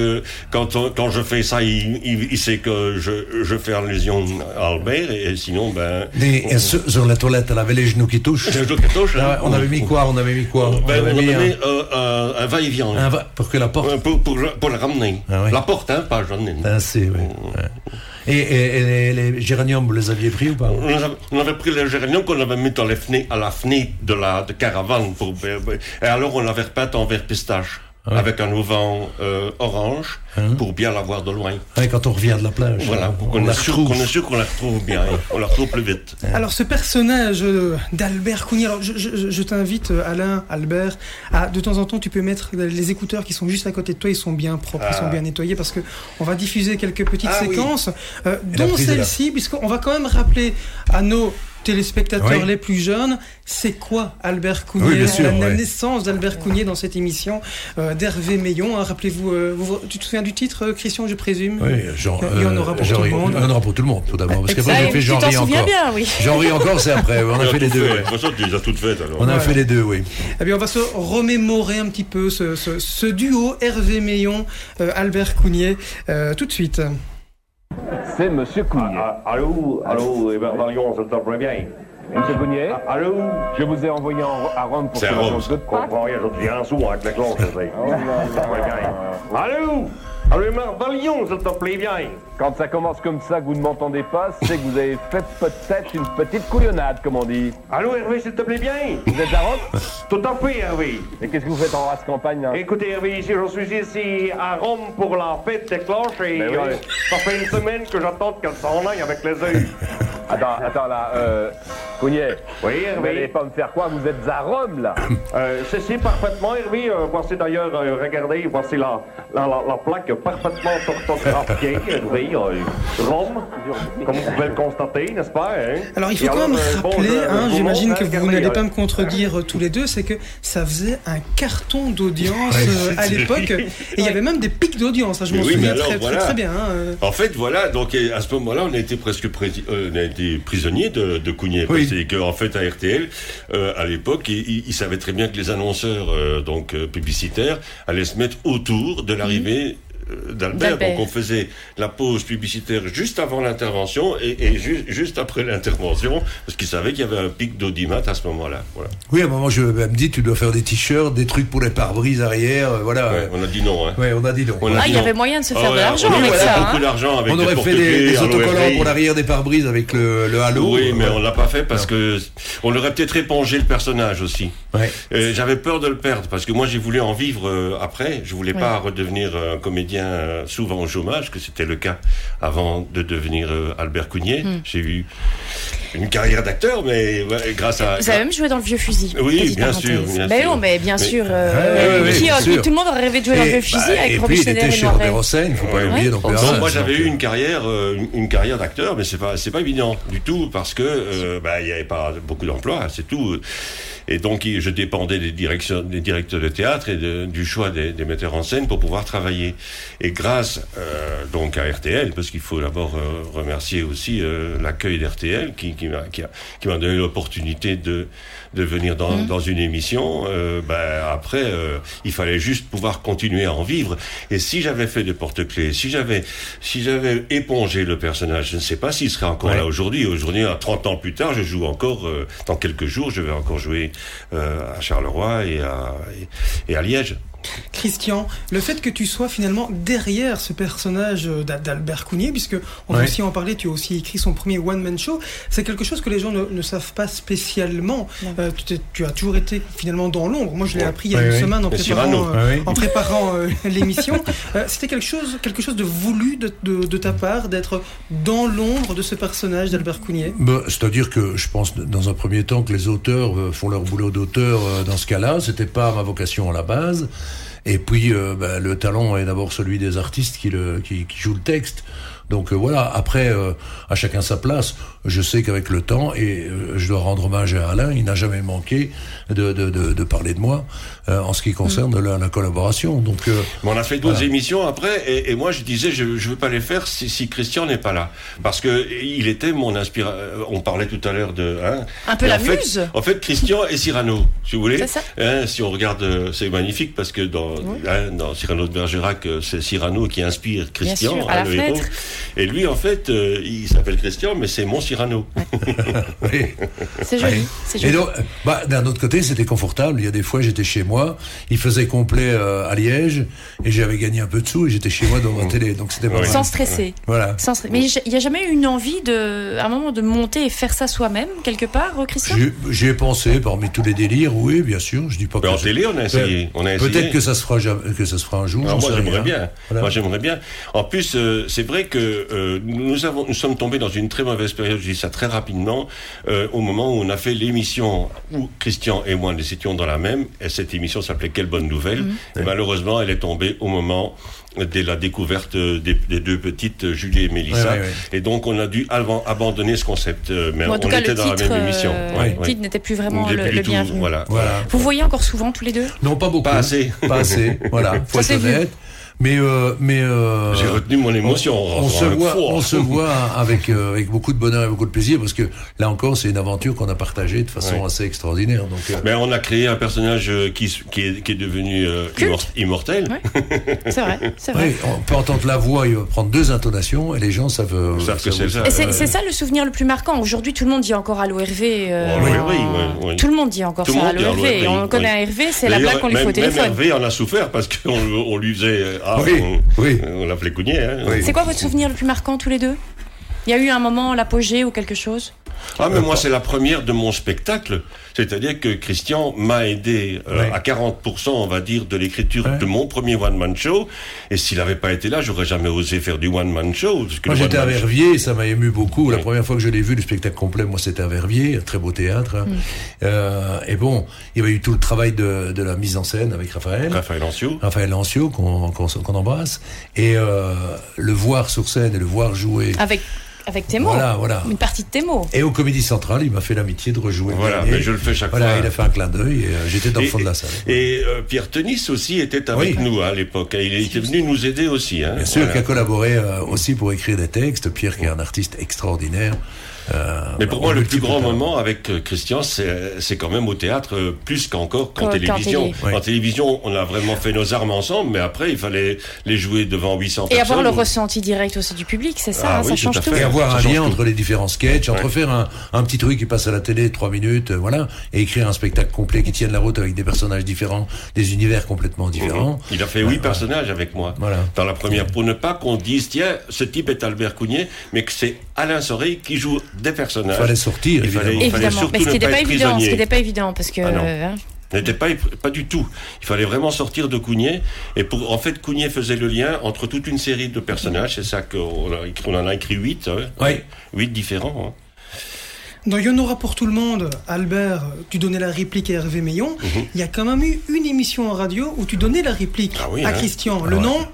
quand, on- quand je fais ça, il, il, il sait que je, je fais allusion à Albert, et, sinon, ben. Et, et sur, la toilette, elle avait les genoux qui touchent. Un jeu qui touche, hein. Ah on avait mis quoi On avait mis quoi? Ben, on avait a mis un- mis euh, un, va-et-vient. va- pour que la porte. Euh, Pour, pour, le- pour le ramener. Ah. La porte, hein, pas Jean-Lin. Ah, c'est, oui. Ouais. Et, et- et les, les géraniums, vous les aviez pris ou pas? On avait, on avait pris les géraniums qu'on avait mis dans les fenêtres, à la fenêtre de la de caravane. Pour, et alors, on l'avait repeint en vert pistache. Ouais. Avec un auvent euh, orange, Hein? pour bien la voir de loin. Ouais, Quand on revient de la plage. Voilà, pour on qu'on est sûr qu'on est sûr qu'on la retrouve bien, hein. on la retrouve plus vite. Alors ce personnage euh, d'Albert Cougny, alors je, je- je t'invite euh, Alain, Albert, à de temps en temps tu peux mettre les écouteurs qui sont juste à côté de toi, ils sont bien propres, ils sont Ah. bien nettoyés parce que on va diffuser quelques petites Ah oui. séquences, euh, dont celle-ci, puisqu'on va quand même rappeler à nos téléspectateurs Oui. les plus jeunes, c'est quoi Albert Cougnier, Oui, bien sûr, la, ouais. naissance d'Albert Cougnier dans cette émission euh, d'Hervé Meillon. hein. Rappelez-vous, euh, vous- tu te souviens du titre, euh, Christian, je présume? Oui, genre, Il y en aura pour genre, tout le monde. Il y en aura pour tout le monde, tout d'abord. Parce qu'après, j'ai fait j'en ris encore. bien, oui. J'en ris encore, c'est après. On a fait les deux. De ouais. toute façon, tu les as toutes faites alors. On a Ouais. fait les deux, oui. Eh bien, on va se remémorer un petit peu ce, ce- ce duo Hervé Meillon, euh, Albert Cougnier, euh, tout de suite. C'est Monsieur Cougnier. Ah, allô, allô, Hébert Valion, ça te bien. Monsieur Cougnier, Ah, Allô, je vous ai envoyé en- à Rome pour faire un je comprends rien, je te dis un sou avec les cloches, je sais. Ça te plaît bien. Allô, allô, Hébert Valion, ça te plaît bien. Quand ça commence comme ça, que vous ne m'entendez pas, c'est que vous avez fait peut-être une petite couillonnade, comme on dit. Allô, Hervé, s'il te plaît bien. Vous êtes à Rome Tout à fait, Hervé. Et qu'est-ce que vous faites en race campagne là Écoutez, Hervé, je suis ici à Rome pour la fête des cloches et oui. euh, ça fait une semaine que j'attends qu'elle s'en aille avec les œufs. Attends, attends là, euh, Oui, vous n'allez Hervé. pas me faire quoi Vous êtes à Rome là Euh, c'est c'est parfaitement, Hervé. Euh, voici d'ailleurs, euh, regardez, voici la, la, la, la plaque parfaitement euh, Rome, comme vous pouvez le constater, n'est-ce pas hein? Alors il faut Et quand même bon, rappeler, hein, j'imagine montre, que hein, vous n'allez pas me contredire euh, tous les deux, c'est que ça faisait un carton d'audience euh, à l'époque, et il y avait même des pics d'audience, hein, je m'en oui, souviens alors, très, voilà. très très bien. hein, euh. En fait, voilà, donc à ce moment-là, on a été presque euh, on a été prisonnier de, de. Oui. Parce que, en fait, à RTL, euh, à l'époque, il, il- il savait très bien que les annonceurs euh, donc euh, publicitaires allaient se mettre autour de l'arrivée d'Albert. D'Albert. Donc on faisait la pause publicitaire juste avant l'intervention et, et ju- juste après l'intervention, parce qu'il savait qu'il y avait un pic d'audimat à ce moment-là. Voilà. Oui, à un moment, je elle me dit, tu dois faire des t-shirts, des trucs pour les pare-brises arrière, euh, voilà. Ouais, on a dit non. Hein. Ouais, on a dit non. On a Ah, il y non. avait moyen de se Ah faire de ouais, l'argent on a avec fait ça. beaucoup hein. d'argent avec On des aurait fait des, autocollants pour l'arrière des pare-brises avec le, le halo. Oui, mais Ouais. on l'a pas fait parce que on aurait peut-être épongé le personnage aussi. Ouais. Euh, J'avais peur de le perdre parce que moi j'ai voulu en vivre euh, après. Je voulais pas redevenir un comédien euh, souvent au chômage, que c'était le cas avant de devenir euh, Albert Cougnier. Hmm. J'ai eu une carrière d'acteur, mais ouais, grâce à. Vous avez même joué dans le vieux fusil. Oui, bien sûr, bien mais sûr. non, mais bien Mais- sûr. Euh, ouais, ouais, qui bien a- sûr. tout le monde aurait rêvé de jouer dans le vieux fusil bah, avec et puis il Schneider était et chez. Robert Hossein, il faut pas. Ouais. donc, moi j'avais eu une carrière, euh, une- carrière d'acteur, mais c'est pas c'est pas évident du tout parce que euh, bah, il y avait pas beaucoup d'emplois, c'est tout. Et donc je dépendais des directions, des directeurs de théâtre et de- du choix des, des metteurs en scène pour pouvoir travailler. Et grâce euh, donc à RTL, parce qu'il faut d'abord euh, remercier aussi euh, l'accueil d'RTL qui qui m'a qui a- qui m'a donné l'opportunité de de venir dans, dans une émission. Euh, ben, après, euh, il fallait juste pouvoir continuer à en vivre. Et si j'avais fait de porte-clés, si j'avais si j'avais épongé le personnage, je ne sais pas s'il serait encore Ouais. là aujourd'hui. Aujourd'hui, à 30 ans plus tard, je joue encore. euh, dans quelques jours, je vais encore jouer euh, à Charleroi et à et, et à Liège. Christian, le fait que tu sois finalement derrière ce personnage euh, d'Al- d'Albert Cougnier, puisque on va Ouais. aussi en parler, tu as aussi écrit son premier one-man show, c'est quelque chose que les gens ne, ne savent pas spécialement. Euh, tu, as toujours été finalement dans l'ombre. Moi, je l'ai Ouais. appris il y a Ouais, une ouais. semaine en Et préparant, euh, Ouais, ouais. en préparant euh, l'émission. Euh, C'était quelque chose, quelque chose de voulu de, de- de ta part, d'être dans l'ombre de ce personnage d'Albert Cougnier. Ben, C'est-à-dire que je pense dans un premier temps que les auteurs font leur boulot d'auteur dans ce cas-là. C'était pas ma vocation à la base. Et puis euh, ben, le talent est d'abord celui des artistes qui, le, qui jouent le texte. Donc euh, voilà, après, euh, à chacun sa place. Je sais qu'avec le temps, et euh, je dois rendre hommage à Alain, il n'a jamais manqué de, de, de, de parler de moi euh, en ce qui concerne la, la collaboration. Donc, euh, Mais on a fait d'autres Voilà. émissions après, et, et moi je disais je je veux pas les faire si, si Christian n'est pas là, parce que il était mon inspiration. On parlait tout à l'heure de hein, Un peu la en fait-. En fait, Christian et Cyrano, si vous voulez. C'est ça. Hein, si on regarde, c'est magnifique parce que dans hein, dans Cyrano de Bergerac, c'est Cyrano qui inspire Christian, sûr, à la le héros. Et lui, en fait, euh, il s'appelle Christian, mais c'est mon Cyrano. oui. C'est joli. Ouais. C'est Et joli. donc, bah, d'un autre côté, c'était confortable. Il y a des fois, j'étais chez moi, il faisait complet euh, à Liège, et j'avais gagné un peu de sous, et j'étais chez moi devant la télé. Donc c'était pas Oui. mal. Sans stresser. Voilà. Sans stress. Mais il n'y a jamais eu une envie de, à un moment, de monter et faire ça soi-même, quelque part, Christian? J'y- ai pensé parmi tous les délires, oui, bien sûr. Je dis pas Mais que en je- télé, on a essayé. Peut-être que ça se fera jamais- que ça se fera un jour. Moi j'aimerais bien. Voilà. Moi j'aimerais bien. En plus, euh, c'est vrai que euh, nous avons, nous sommes tombés dans une très mauvaise période. Je dis ça très rapidement. euh, au moment où on a fait l'émission où Christian et moi nous étions dans la même. Et cette émission s'appelait Quelle bonne nouvelle. Mhm. Et malheureusement, elle est tombée au moment de la découverte des, des deux petites Julie et Mélissa. Ouais, ouais, ouais. Et donc on a dû avant- abandonner ce concept. euh, mais Ou en on tout cas, était le dans titre, la même émission. euh, Ouais, le ouais. titre n'était plus vraiment le, le bienvenu. Voilà. Voilà. Vous voyez encore souvent tous les deux? Non, pas beaucoup. Pas assez. Pas assez. Voilà. Faut Ça être vu. Mais euh, mais euh, J'ai retenu mon émotion. On, on se voit, on se voit avec euh, avec beaucoup de bonheur et beaucoup de plaisir parce que là encore c'est une aventure qu'on a partagée de façon assez extraordinaire. Donc euh, Mais on a créé un personnage qui, est, qui est devenu euh, immortel. C'est vrai, c'est vrai. oui, on peut entendre la voix, il va prendre deux intonations et les gens savent. euh, Ils savent que c'est ça. Et c'est ça le souvenir le plus marquant. Aujourd'hui, tout le monde dit encore Hervé. euh, Oh, oui, en- oui, oui, oui. Tout le monde dit encore Tout ça, Hervé. Hervé, On oui. connaît un Hervé, c'est la blague qu'on lui fait au téléphone. Même Hervé en a souffert parce qu'on on lui faisait. Ah, Oui, on, oui. on l'appelait Cougnier. Hein. Oui. C'est quoi votre souvenir le plus marquant tous les deux? Il y a eu un moment, l'apogée ou quelque chose? Ah, mais moi, c'est la première de mon spectacle. C'est-à-dire que Christian m'a aidé euh, Ouais. à 40%, on va dire, de l'écriture Ouais. de mon premier one-man show. Et s'il n'avait pas été là, j'aurais jamais osé faire du one-man show. parce que Moi j'étais à one-man show- Verviers, ça m'a ému beaucoup. La première fois que je l'ai vu, le spectacle complet, moi c'était à Verviers, un très beau théâtre. hein. Euh, et bon, il y avait eu tout le travail de, de la mise en scène avec Raphaël. Raphaël Ancio. Raphaël qu'on qu'on qu'on embrasse et euh, le voir sur scène et le voir jouer Avec, avec tes mots. Voilà, voilà. Une partie de tes mots. et au Comédie Centrale il m'a fait l'amitié de rejouer Voilà, mais je le fais chaque voilà, fois. il a fait un clin d'œil et euh, j'étais dans le fond de la salle Et euh, Pierre Tenis aussi était avec Oui. nous hein, à l'époque. Il était venu nous aider aussi. Hein, Bien sûr, Voilà. qui a collaboré euh, aussi pour écrire des textes. Pierre, qui est un artiste extraordinaire. Euh, Mais pour moi, le plus grand moment avec euh, Christian, c'est c'est quand même au théâtre, euh, plus qu'encore qu'en télévision. En télévision, on a vraiment fait nos armes ensemble, mais après, il fallait les jouer devant 800 Et personnes. avoir le ressenti direct aussi du public, c'est ça, Ah ça change tout. Et avoir un lien entre les différents sketchs, entre faire un, un petit truc qui passe à la télé trois minutes, voilà, et écrire un spectacle complet qui tienne la route avec des personnages différents, des univers complètement différents. Il a fait huit personnages avec moi. Voilà. Dans la première, pour ne pas qu'on dise, tiens, ce type est Albert Cougnier, mais que c'est Alain Soré qui joue des personnages. Il fallait sortir, Il fallait- évidemment. il fallait mais ce qui n'était pas évident, ce qui n'était pas évident, parce que Ah non. hein, N'était pas, pas du tout. Il fallait vraiment sortir de Cougnier. Et pour, en fait, Cougnier faisait le lien entre toute une série de personnages. C'est ça qu'on a, écrit- on en a écrit huit. Hein, Oui. Huit différents. hein. Dans Il y en aura pour tout le monde, Albert, tu donnais la réplique à Hervé Meillon. Mhm. Il y a quand même eu une émission en radio où tu donnais la réplique Ah oui, à hein. Christian. Ah le ouais. nom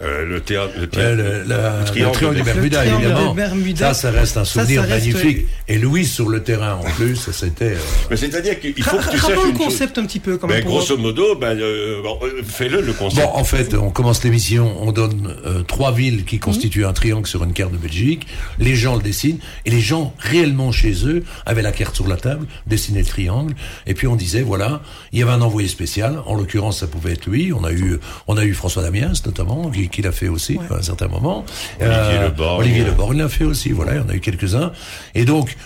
Euh, le théâtre, le Ouais, théâtre, le, la- le triangle triangle, des- Bermudas, Le triangle évidemment. des Bermudas. Ça, ça reste un Ça, souvenir ça reste- magnifique. Et Louis sur le terrain, en plus, c'était... euh, Mais c'est-à-dire qu'il faut que tu saches le chose. concept un petit peu quand Ben, même. pour- grosso modo, ben, euh, bon, euh, fais-le le concept. Bon, en fait, on commence l'émission, on donne euh, trois villes qui constituent un triangle sur une carte de Belgique. Les gens le dessinent et les gens réellement chez eux avaient la carte sur la table, dessinaient le triangle et puis on disait voilà, il y avait un envoyé spécial. En l'occurrence, ça pouvait être lui. On a eu, on a eu François Damiens notamment qui, qui l'a fait aussi à un certain moment. Olivier Le Borgne. Olivier l'a fait aussi. Voilà, il y en a eu quelques uns. Et donc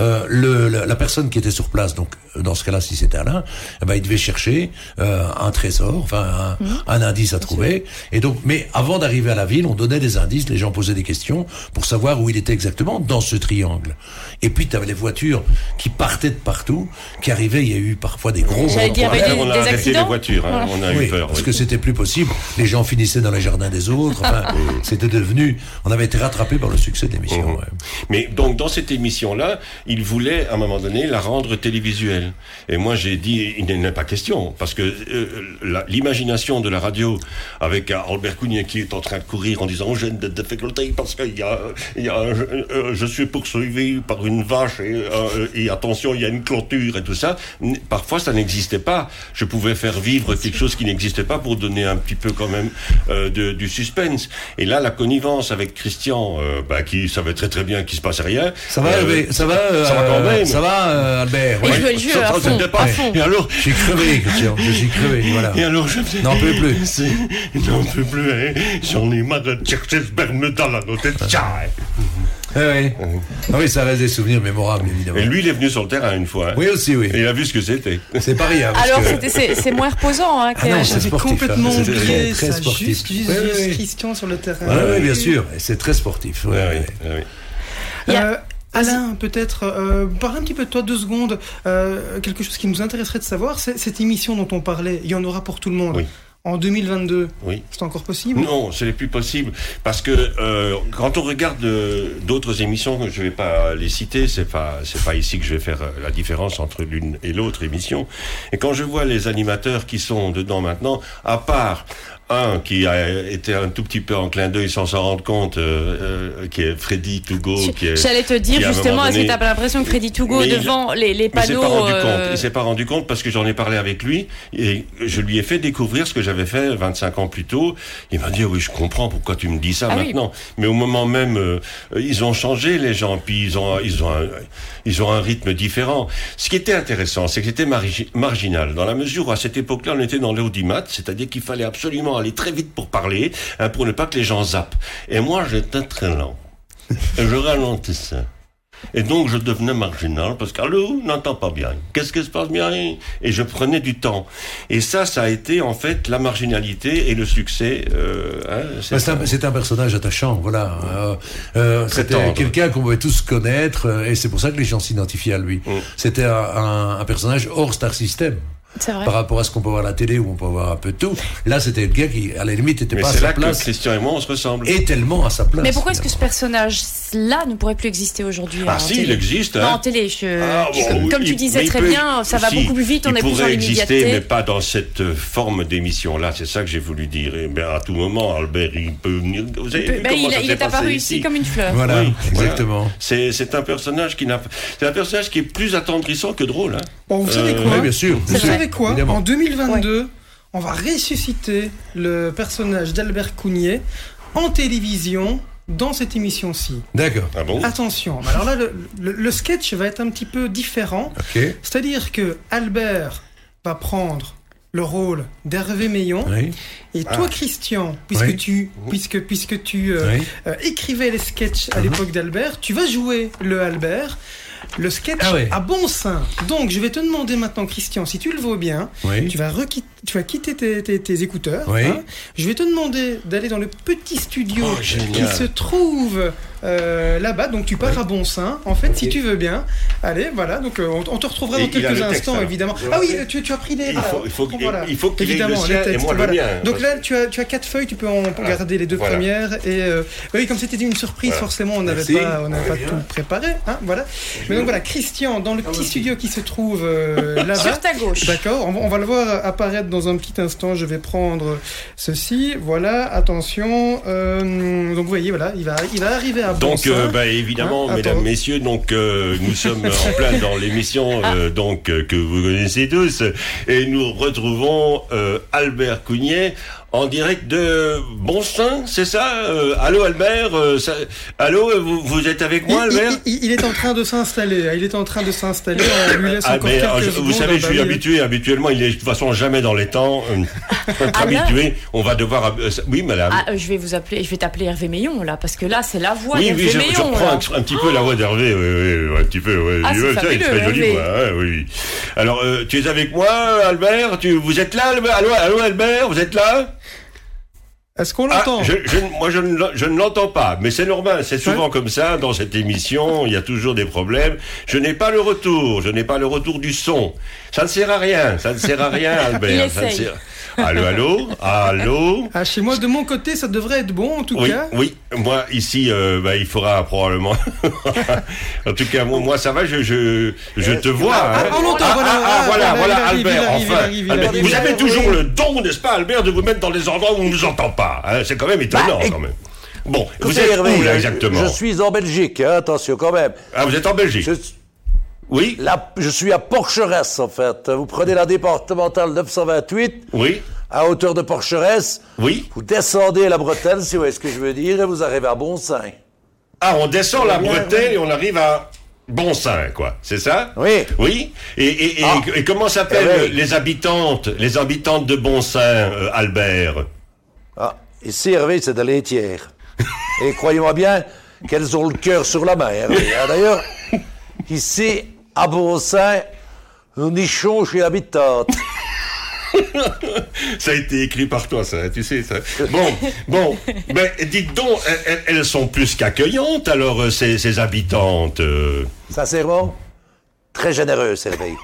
euh, le, la, la personne qui était sur place, donc euh, dans ce cas-là, si c'était Alain, eh ben, il devait chercher euh, un trésor, enfin un, Mhm. un indice à trouver. Et donc, mais avant d'arriver à la ville, on donnait des indices, les gens posaient des questions pour savoir où il était exactement dans ce triangle. Et puis, tu avais les voitures qui partaient de partout, qui arrivaient. Il y a eu parfois des gros. J'allais dire, des- On a des arrêté accidents les voitures, hein, on a eu Oui, peur, Parce oui. que c'était plus possible. Les gens finissaient dans les jardins des autres. Enfin, c'était devenu. On avait été rattrapé par le succès de l'émission. Mhm. ouais. Mais donc dans cette émission-là, il voulait à un moment donné la rendre télévisuelle. Et moi j'ai dit, il n'en est pas question, parce que euh, l'imagination de la radio, avec euh, Albert Cougnet qui est en train de courir en disant j'ai des difficultés parce qu'il y a, il y a euh, euh, je suis poursuivi par une vache et, euh, et attention il y a une clôture et tout ça. Parfois ça n'existait pas. Je pouvais faire vivre quelque chose qui n'existait pas pour donner un petit peu quand même euh, de, du suspense. Et là la connivence avec Christian, euh, bah, qui savait très très bien qu'il se passait rien. Ça va, Euh, Ça va, euh, ça va quand même. Ça va, euh, Albert Il Ouais. jouait le jeu Ça, à fond, à fond. Et alors, Je suis crevé, Christian. Je suis crevé, voilà. et alors je N'en peux plus. C'est- J'en peux plus, hein. J'en ai marre de chercher ce Bermuda là dans tête. Ah oui. Ah oui, ça reste des souvenirs mémorables, évidemment. Et lui, il est venu sur le terrain une fois. hein. Oui, aussi, oui. Et il a vu ce que c'était. C'est pas rien. Alors que- c'était- c'est moins reposant. Hein, que- Ah non, c'est complètement hein. C'est oublié très ça, sportif. juste, juste, Ouais, juste ouais, ouais. Christian sur le terrain. Ouais, ouais, bien sûr. Et C'est très sportif. ouais, Ouais, ouais. oui, oui. Il y a- Euh, Alain, peut-être, euh, parle un petit peu de toi deux secondes. Euh, quelque chose qui nous intéresserait de savoir, c'est cette émission dont on parlait. Il y en aura pour tout le monde. Oui. En 2022, Oui. c'est encore possible? Non, ce n'est plus possible parce que euh, quand on regarde euh, d'autres émissions, je ne vais pas les citer, c'est pas c'est pas ici que je vais faire euh, la différence entre l'une et l'autre émission. Et quand je vois les animateurs qui sont dedans maintenant, à part un qui a été un tout petit peu en clin d'œil sans s'en rendre compte, euh, euh, qui est Freddy Togo, J'allais te dire justement, est-ce que t'as pas l'impression que Freddy Togo Mais il- devant les, les Mais il panneaux pas rendu euh. Il s'est pas rendu compte parce que j'en ai parlé avec lui et je lui ai fait découvrir ce que j'avais fait 25 ans plus tôt. Il m'a dit oui, je comprends pourquoi tu me dis ça Ah oui. maintenant. Mais au moment même, euh, ils ont changé les gens, puis ils ont ils ont un, ils ont un rythme différent. Ce qui était intéressant, c'est que c'était margi- marginal dans la mesure où à cette époque-là, on était dans l'audimat, c'est-à-dire qu'il fallait absolument aller très vite pour parler, hein, pour ne pas que les gens zappent. Et moi, j'étais très lent. Et je ralentissais. Et donc je devenais marginal parce qu'allô, n'entend pas bien. Qu'est-ce qui se passe bien? Et je prenais du temps. Et ça, ça a été en fait la marginalité et le succès. Euh, hein, Bah, C'est un, personnage attachant, voilà. Euh, euh, C'était quelqu'un qu'on pouvait tous connaître, euh, et c'est pour ça que les gens s'identifiaient à lui. Mm. C'était un, un- un personnage hors star system. C'est vrai. Par rapport à ce qu'on peut voir à la télé où on peut voir un peu tout. Là, c'était le gars qui, à la limite, était Mais pas à c'est sa là que place. Christian et moi, on se ressemble. Et tellement à sa place. Mais pourquoi est-ce que ce personnage-là ne pourrait plus exister aujourd'hui Ah en si, télé il existe. Non, Hein. en télé, je- Ah, je- bon, comme il- tu disais il très peut- bien, ça va si, beaucoup plus vite, on il est plus dans exister, mais pas dans cette euh, forme d'émission-là. C'est ça que j'ai voulu dire. Et bien, à tout moment, Albert, il peut venir. Vous avez vu Ben, comment il, ça il est apparu ici comme une fleur. Voilà, Oui, exactement. C'est c'est un personnage qui n'a. C'est un personnage qui est plus attendrissant que drôle. Hein. Bon, vous savez Euh, quoi bien sûr. Vous savez quoi évidemment. En 2022, on va ressusciter le personnage d'Albert Cougnet en télévision dans cette émission-ci. D'accord. Ah bon? Attention, alors là, le, le- le sketch va être un petit peu différent. C'est-à-dire que Albert va prendre le rôle d'Hervé Meillon Oui. et toi, Christian, puisque Oui. tu, puisque, puisque tu euh, Oui. euh, écrivais les sketchs à l'époque d'Albert, tu vas jouer le Albert. Le sketch Ah ouais. à bon sein. Donc, je vais te demander maintenant, Christian, si tu le veux bien, Oui. tu vas, tu vas quitter tes, tes- tes écouteurs. Oui. hein. Je vais te demander d'aller dans le petit studio Oh, qui se trouve euh, là-bas. Donc tu pars Oui. à bon sein, en fait, si tu veux bien. Allez, voilà. Donc euh, on, on te retrouvera Et dans quelques le texte, instants, alors. évidemment. Ah oui, tu, tu as pris les. Il faut- il faut voilà. il faut qu'il ait le Évidemment, sien les et textes, le mien, Donc là, tu as, tu as quatre feuilles, tu peux en garder les deux Voilà. premières. Et euh, oui, comme c'était une surprise, Voilà. forcément, on n'avait pas, on n'avait pas tout préparé. Hein, voilà. Mais donc voilà, Christian, dans le petit studio qui se trouve là-bas. Sur ta gauche. D'accord, on, va- on va le voir apparaître dans un petit instant. Je vais prendre ceci. Voilà, attention. Euh, donc vous voyez, voilà, il va, il va arriver à Donc, euh, bah, évidemment, Hein, mesdames, messieurs, donc euh, nous sommes en plein dans l'émission donc que vous connaissez tous, et nous retrouvons Albert Cougnet en direct de Bonsin, c'est ça Euh, Allô Albert euh, ça- Allô, vous, vous êtes avec moi, Albert il- il- il est en train de s'installer. hein, Il est en train de s'installer. On lui laisse Ah, encore mais, quelques euh, je- vous savez, je suis oui. habitué. Habituellement, il est de toute façon jamais dans les étant euh, habitué, on va devoir. euh, oui, madame. Ah, je vais vous appeler, je vais t'appeler Hervé Meillon là, parce que là c'est la voix oui, d'Hervé oui, je, je Meillon. reprends un, un petit peu la voix d'Hervé, oui, oui, oui, un petit peu, oui. Ah, c'est Oui, ça, fabuleux, très jolie Hervé. voix, hein, oui, oui. Alors, euh, tu es avec moi, Albert tu, Vous êtes là, Albert allô, allô, Albert Vous êtes là? Est-ce qu'on Ah, l'entend je, je- moi, je ne, l'en- je ne l'entends pas, mais c'est normal. C'est souvent comme ça dans cette émission. Il y a toujours des problèmes. Je n'ai pas le retour. Je n'ai pas le retour du son. Ça ne sert à rien. Ça ne sert à rien, Albert. Ça ne sert- Allô, allô, allô. Ah, chez moi, de mon côté, ça devrait être bon, en tout Oui, cas. oui. Moi ici, euh, bah, il faudra probablement. en tout cas, moi, moi, ça va. Je, je, je te vois. ah, hein. on l'entend, Ah, voilà, ah, ah, voilà, Albert. enfin, arrive. vous avez toujours le don, n'est-ce pas, Albert, de vous mettre dans des endroits où on ne vous entend pas. Hein. C'est quand même étonnant, quand même. Bon, vous êtes Hervé, où là exactement Je suis en Belgique, hein, attention quand même. Ah, vous êtes en Belgique Oui je suis à Porcheresse, en fait. Vous prenez la départementale 928. Oui. À hauteur de Porcheresse. Oui. Vous descendez la bretelle, si vous voyez ce que je veux dire, et vous arrivez à Bonsain. Ah, on descend la bretelle et on arrive à Bonsain, quoi. C'est ça Oui. Oui. Et, et, et, Ah. et comment s'appellent Eh oui. les habitantes, les habitantes de Bonsain, euh, Albert? Ah, ici, Hervé, c'est de laitière. Et croyez-moi bien qu'elles ont le cœur sur la main, Hervé. hein. D'ailleurs, ici, à Bonsain, nous nichons chez l'habitante. Ça a été écrit par toi, ça, tu sais ça. Bon, bon, ben dites donc, elles- elles, elles sont plus qu'accueillantes, alors, euh, ces, ces habitantes. euh. Sincèrement, très généreux, Hervé.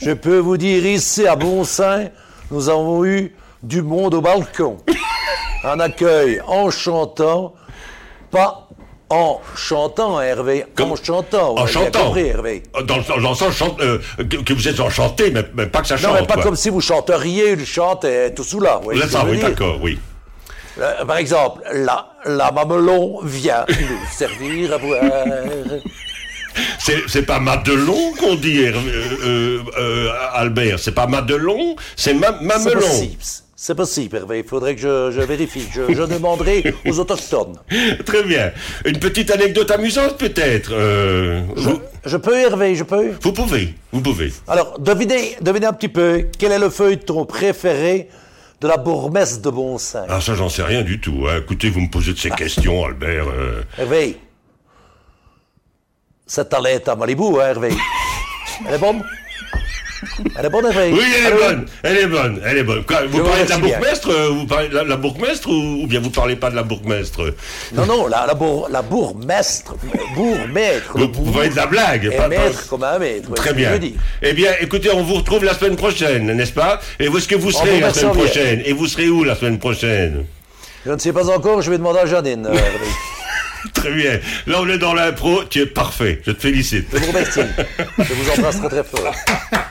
Je peux vous dire, ici, à Bonsain, nous avons eu du monde au balcon. Un accueil en chantant, pas en chantant, Hervé, en chantant. En chantant. compris, Hervé. Dans, le- dans le sens chante- euh, que, que vous êtes enchanté, mais, mais pas que ça Non, chante. mais pas quoi. comme si vous chanteriez une chante et tout sous là. vous voyez Vous ce êtes que ça, oui, d'accord, oui. Euh, par exemple, la, la mamelon vient nous servir à boire. C'est pas Madelon qu'on dit, euh, euh, Albert. C'est pas Madelon, c'est ma, C'est Mamelon. C'est possible, Hervé. Il faudrait que je, je vérifie. Je, je demanderai aux autochtones. Très bien. Une petite anecdote amusante, peut-être. euh, vous, Je peux, Hervé, je peux? Vous pouvez, vous pouvez. Alors, devinez, devinez un petit peu, quel est le feuilleton préféré de la bourgmestre de Bonsain Ah, ça, j'en sais rien du tout. hein. Écoutez, vous me posez de ces questions, Albert. euh. Hervé, cette allait à Malibu, hein, Hervé. Elle est bonne? Elle est bonne, Oui, elle est bonne, elle est bonne, elle est bonne. Quoi, vous parlez de la bourgmestre euh, Vous parlez de la, la bourgmestre ou, ou bien vous parlez pas de la bourgmestre? Non, non, la, la, bourg, la bourgmestre, bourgmestre. Vous, vous parlez de la blague pas- maître comme un maître. Très bien. dis. Eh bien, écoutez, on vous retrouve la semaine prochaine, n'est-ce pas? Et où est-ce que vous On serez la semaine prochaine? Et vous serez où la semaine prochaine? Je ne sais pas encore, je vais demander à Janine. euh. Très bien. Là, on est dans l'impro. Tu es parfait. Je te félicite. Je vous remercie. Je vous embrasse très très fort.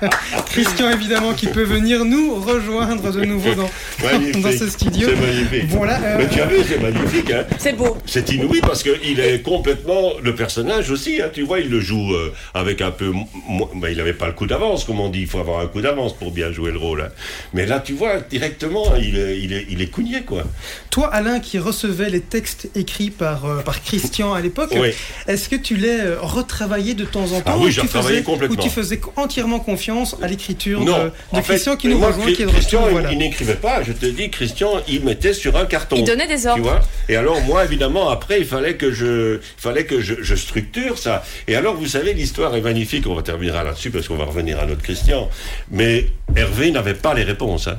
Christian, évidemment, qui peut venir nous rejoindre de nouveau dans, ce studio. C'est magnifique. Voilà, euh, Mais tu as vu, c'est magnifique. Hein C'est beau. C'est inouï parce qu'il est complètement le personnage aussi. Hein, tu vois, il le joue euh, avec un peu. ben, il n'avait pas le coup d'avance, comme on dit. Il faut avoir un coup d'avance pour bien jouer le rôle. hein. Mais là, tu vois, directement, il est, il est, il est cougné, quoi. Toi, Alain, qui recevais les textes écrits par, euh, par Christian à l'époque, Oui. est-ce que tu les euh, retravaillais de temps en temps Ah oui, ou j'ai tu retravaillé faisais- complètement. Ou tu faisais entièrement confiance à l'écriture de, fait, Christian qui nous moi, rejoint, qui est Christian, retour, il- voilà. il n'écrivait pas. Je te dis, Christian, il mettait sur un carton. Il donnait des ordres. Tu vois? Et alors, moi, évidemment, après, il fallait que je, il fallait que je, je structure ça. Et alors, vous savez, l'histoire est magnifique. On va terminer là-dessus parce qu'on va revenir à notre Christian. Mais Hervé n'avait pas les réponses. hein.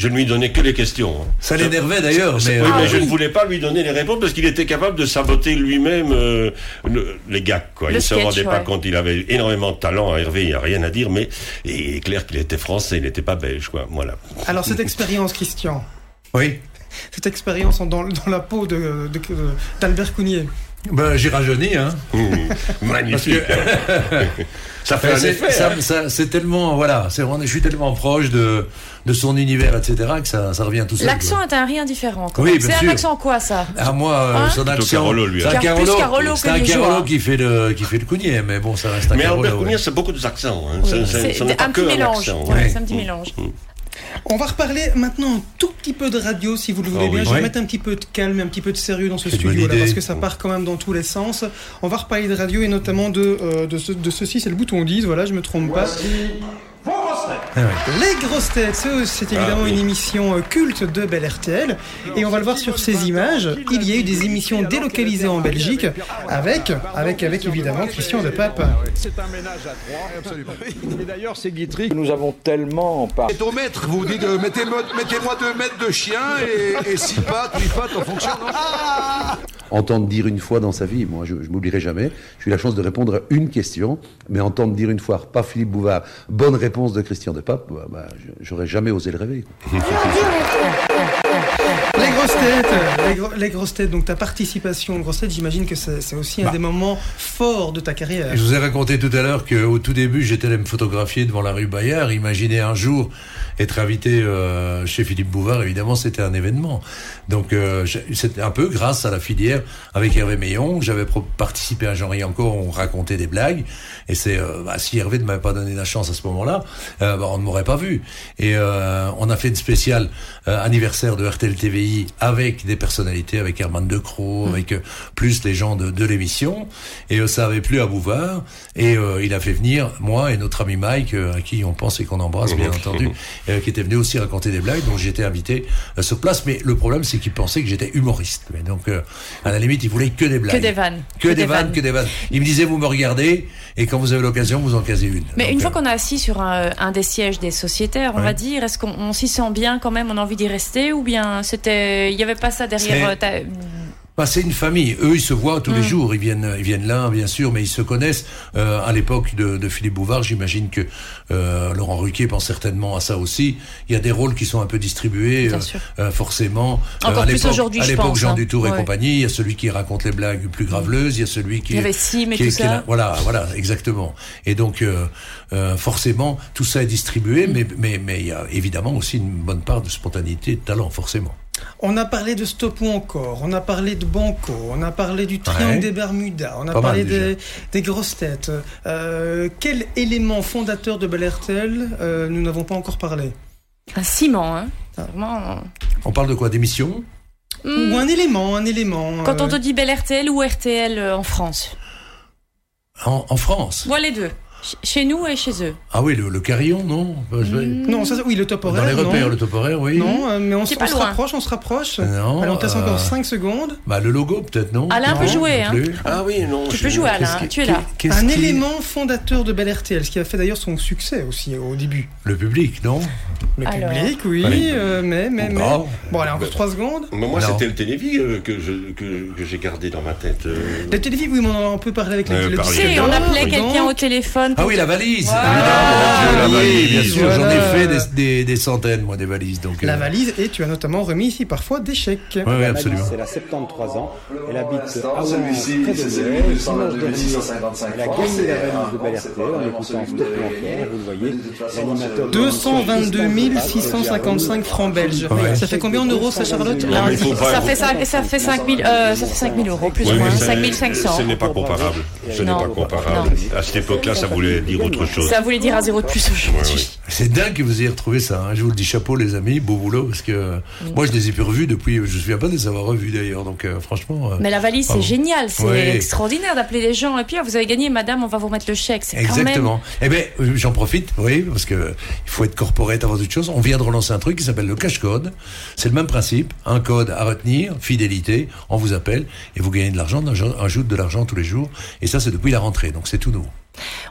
Je ne lui donnais que les questions. hein. Ça l'énervait d'ailleurs, mais, oui, euh, mais Ah je oui. ne voulais pas lui donner les réponses parce qu'il était capable de saboter lui-même euh, le- les gags. Quoi. Le il ne se rendait pas compte. Il avait énormément de talent. Hervé, il n'y a rien à dire, mais il est clair qu'il était français, il n'était pas belge. Quoi. Voilà. Alors, cette expérience, Christian. Oui. Cette expérience en- dans, dans la peau de- de- de- d'Albert Cougnier. Ben, j'ai rajeuni, hein. magnifique. Ça fait un effet, ça- hein. ça- C'est tellement, voilà, c'est vraiment- je suis tellement proche de, de son univers, etc., que ça, ça revient tout seul. L'accent est un rien différent. Oui, C'est un accent quoi ça Ah, moi, euh, Hein son accent. Carolo, lui, C'est un Carolo, Carolo c'est que un Carolo qui fait le, qui fait le cougnier, mais bon, ça reste un Mais Carolo. Albert ouais. Cougnier, c'est beaucoup d'accents. Hein. Ça- C'est un que petit mélange. Ouais. C'est un petit mélange. On va reparler maintenant un tout petit peu de radio, si vous le voulez Oh oui. bien. Je vais Ouais. mettre un petit peu de calme et un petit peu de sérieux dans ce C'est une bonne studio là, idée. parce que ça part quand même dans tous les sens. On va reparler de radio et notamment de, euh, de, ce- de ceci, c'est le bouton 10, voilà, je me trompe pas. Vos Les grosses têtes, ça, c'est évidemment Ah oui. une émission euh, culte de Bel RTL. Et on va le voir sur ces images. Il y a eu des émissions délocalisées en Belgique avec, avec, avec évidemment Christian de Pape. C'est un ménage à trois. Absolument. Et d'ailleurs, c'est Guitry que nous avons tellement par. C'est au maître, vous dites euh, mettez-moi mettez-moi deux mètres de chien et, et six pattes, huit pattes en fonction. Entendre dire une fois dans sa vie, moi je, je m'oublierai jamais, j'ai eu la chance de répondre à une question, mais entendre dire une fois, pas Philippe Bouvard, bonne réponse de Christian de Pape, bah, bah, j'aurais jamais osé le rêver. grosses têtes, les, gro- les grosses têtes, donc ta participation aux grosses têtes, j'imagine que c'est aussi un Bah. des moments forts de ta carrière. Je vous ai raconté tout à l'heure qu'au tout début, j'étais allé me photographier devant la rue Bayard. Imaginez un jour être invité euh, chez Philippe Bouvard, évidemment, c'était un événement. Donc, euh, c'était un peu grâce à la filière avec Hervé Meillon. J'avais participé à Jean-Marie encore, on racontait des blagues. Et c'est, euh, bah, si Hervé ne m'avait pas donné la chance à ce moment-là, euh, bah, on ne m'aurait pas vu. Et on a fait une spéciale euh, anniversaire de RTL TVI avec des personnalités, avec Herman De Croo, avec euh, plus les gens de, de l'émission. Et euh, ça avait plu à Bouvard. Et euh, il a fait venir moi et notre ami Mike, euh, à qui on pense et qu'on embrasse bien entendu, euh, qui était venu aussi raconter des blagues. Donc j'étais invité euh, sur place. Mais le problème, c'est qu'il pensait que j'étais humoriste. Mais donc, euh, à la limite, il voulait que des blagues. Que des vannes. Que, des, vannes, que des vannes. Il me disait, vous me regardez, et quand vous avez l'occasion, vous en casez une. Mais Donc, une fois qu'on est assis sur un, un des sièges des sociétaires, on Ouais. va dire, est-ce qu'on on s'y sent bien quand même, on a envie d'y rester ou bien c'était, il n'y avait pas ça derrière euh, ta- Bah, c'est une famille. Eux, ils se voient tous les Mm. jours. Ils viennent, ils viennent là, bien sûr, mais ils se connaissent. Euh, à l'époque de, de Philippe Bouvard, j'imagine que euh, Laurent Ruquier pense certainement à ça aussi. Il y a des rôles qui sont un peu distribués, Bien euh, sûr. euh, forcément. Encore à plus aujourd'hui, À l'époque, Jean hein. Dutour et Ouais. compagnie, il y a celui qui raconte les blagues plus graveleuses, il y a celui qui Il y avait Sim et qui tout qui ça. là- voilà, voilà, exactement. Et donc, euh, euh, forcément, tout ça est distribué, Mm. mais, mais, mais il y a évidemment aussi une bonne part de spontanéité et de talent, forcément. On a parlé de Stop ou encore, on a parlé de Banco, on a parlé du Triangle Ouais. des Bermudas, on a Pas parlé des, des grosses têtes. Euh, quel élément fondateur de Bel RTL euh, nous n'avons pas encore parlé un ciment, hein. C'est Vraiment. On parle de quoi D'émission Hmm. Ou un élément, un élément. Quand on euh, te dit Bel RTL ou RTL euh, en France en, en France Moi les deux. Ch- Chez nous et chez eux. Ah oui, le, le carillon, non Bah, vais- Non, ça, oui, le top horaire. Dans les repères, non. le top horaire, oui. Non, euh, mais on, se rapproche, on se rapproche. Non, Allez, on euh, encore 5 secondes. Bah, le logo, peut-être, non Alain peut Non, jouer, non hein. Ah oui, non. Tu peux jouer Alain, qui- tu es là. Un qui- élément fondateur de Bel RTL, ce qui a fait d'ailleurs son succès aussi au début. Le public, non Le Alors. public, oui, Allez. euh, mais, mais, mais. Bon, allez, encore 3 secondes. Mais moi, c'était le télévis euh, que je- que que j'ai gardé dans ma tête. euh. La télévision, oui, mais on en a un peu parlé avec les Euh, le on appelait quelqu'un au téléphone. Ah oui, la valise Voilà. Oui, valise, bien sûr, j'en ai voilà. fait des, des, des centaines, moi, des valises. Donc, La euh, valise, et tu as notamment remis ici parfois des chèques. ouais, ouais, absolument. Elle a 73 ans. Elle habite à près de Liège. Dimanche dernier, elle a gagné la valise de Bel RTL en écoutant Stop encore. Vous le voyez, l'animateur. de 222 655 francs belges. Ça fait combien en euros, ça, Charlotte pas- Ça fait, cinq- ça fait 5000 euh, ça fait 5000 euros, plus Oui, ou moins. mais ça- 5500. Ce n'est pas comparable. Ce n'est pas comparable. À cette époque-là, ça voulait dire autre chose. Ça voulait dire un zéro de plus aujourd'hui. Ouais, ouais. C'est dingue que vous ayez retrouvé ça. hein. Je vous le dis, chapeau, les amis, beau boulot, parce que euh, moi, je les ai plus revus depuis. Je ne me souviens pas de les avoir revus d'ailleurs. Donc, euh, franchement. euh, Mais la valise, c'est génial, c'est extraordinaire d'appeler les gens. Et puis, vous avez gagné, madame, on va vous remettre le chèque. C'est quand même. Exactement. Eh bien, j'en profite, oui, parce que euh, il faut être corporate avant toute chose. On vient de relancer un truc qui s'appelle le cash code. C'est le même principe. Un code à retenir, fidélité. On vous appelle et vous gagnez de l'argent, on ajoute de l'argent tous les jours. Et ça, c'est depuis la rentrée. Donc, c'est tout nouveau.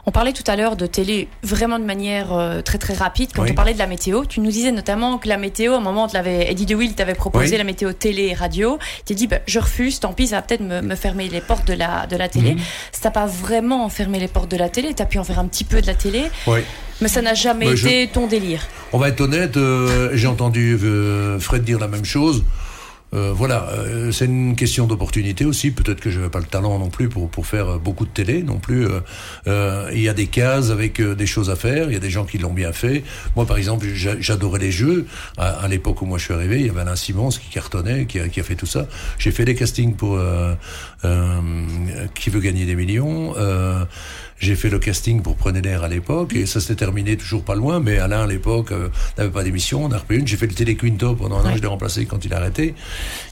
On parlait tout à l'heure de télé vraiment de manière euh, très très rapide. Quand Oui. on parlait de la météo, tu nous disais notamment que la météo, à un moment, l'avait- Eddie DeWitt t'avait proposé Oui. la météo télé et radio. Tu dit, bah, je refuse, tant pis, ça va peut-être me, me fermer les portes de la, de la télé. Mhm. Ça t'a pas vraiment fermé les portes de la télé, tu as pu en faire un petit peu de la télé, Oui. mais ça n'a jamais Bah, je- été ton délire. On va être honnête, euh, j'ai entendu euh, Fred dire la même chose. Euh, voilà, euh, c'est une question d'opportunité aussi. Peut-être que je n'avais pas le talent non plus pour, pour faire euh, beaucoup de télé non plus. Il y a des cases avec des choses à faire. Il y a des gens qui l'ont bien fait. Moi, par exemple, j'a- j'adorais les jeux. À, l'époque où moi je suis arrivé, il y avait Alain Simons qui cartonnait, qui a, qui a fait tout ça. J'ai fait des castings pour Qui veut gagner des millions. J'ai fait le casting pour Prenez l'air à l'époque et ça s'était terminé toujours pas loin. Mais Alain à l'époque euh, n'avait pas d'émission, on a repris une. J'ai fait le téléquinto pendant un an, je l'ai remplacé quand il a arrêté.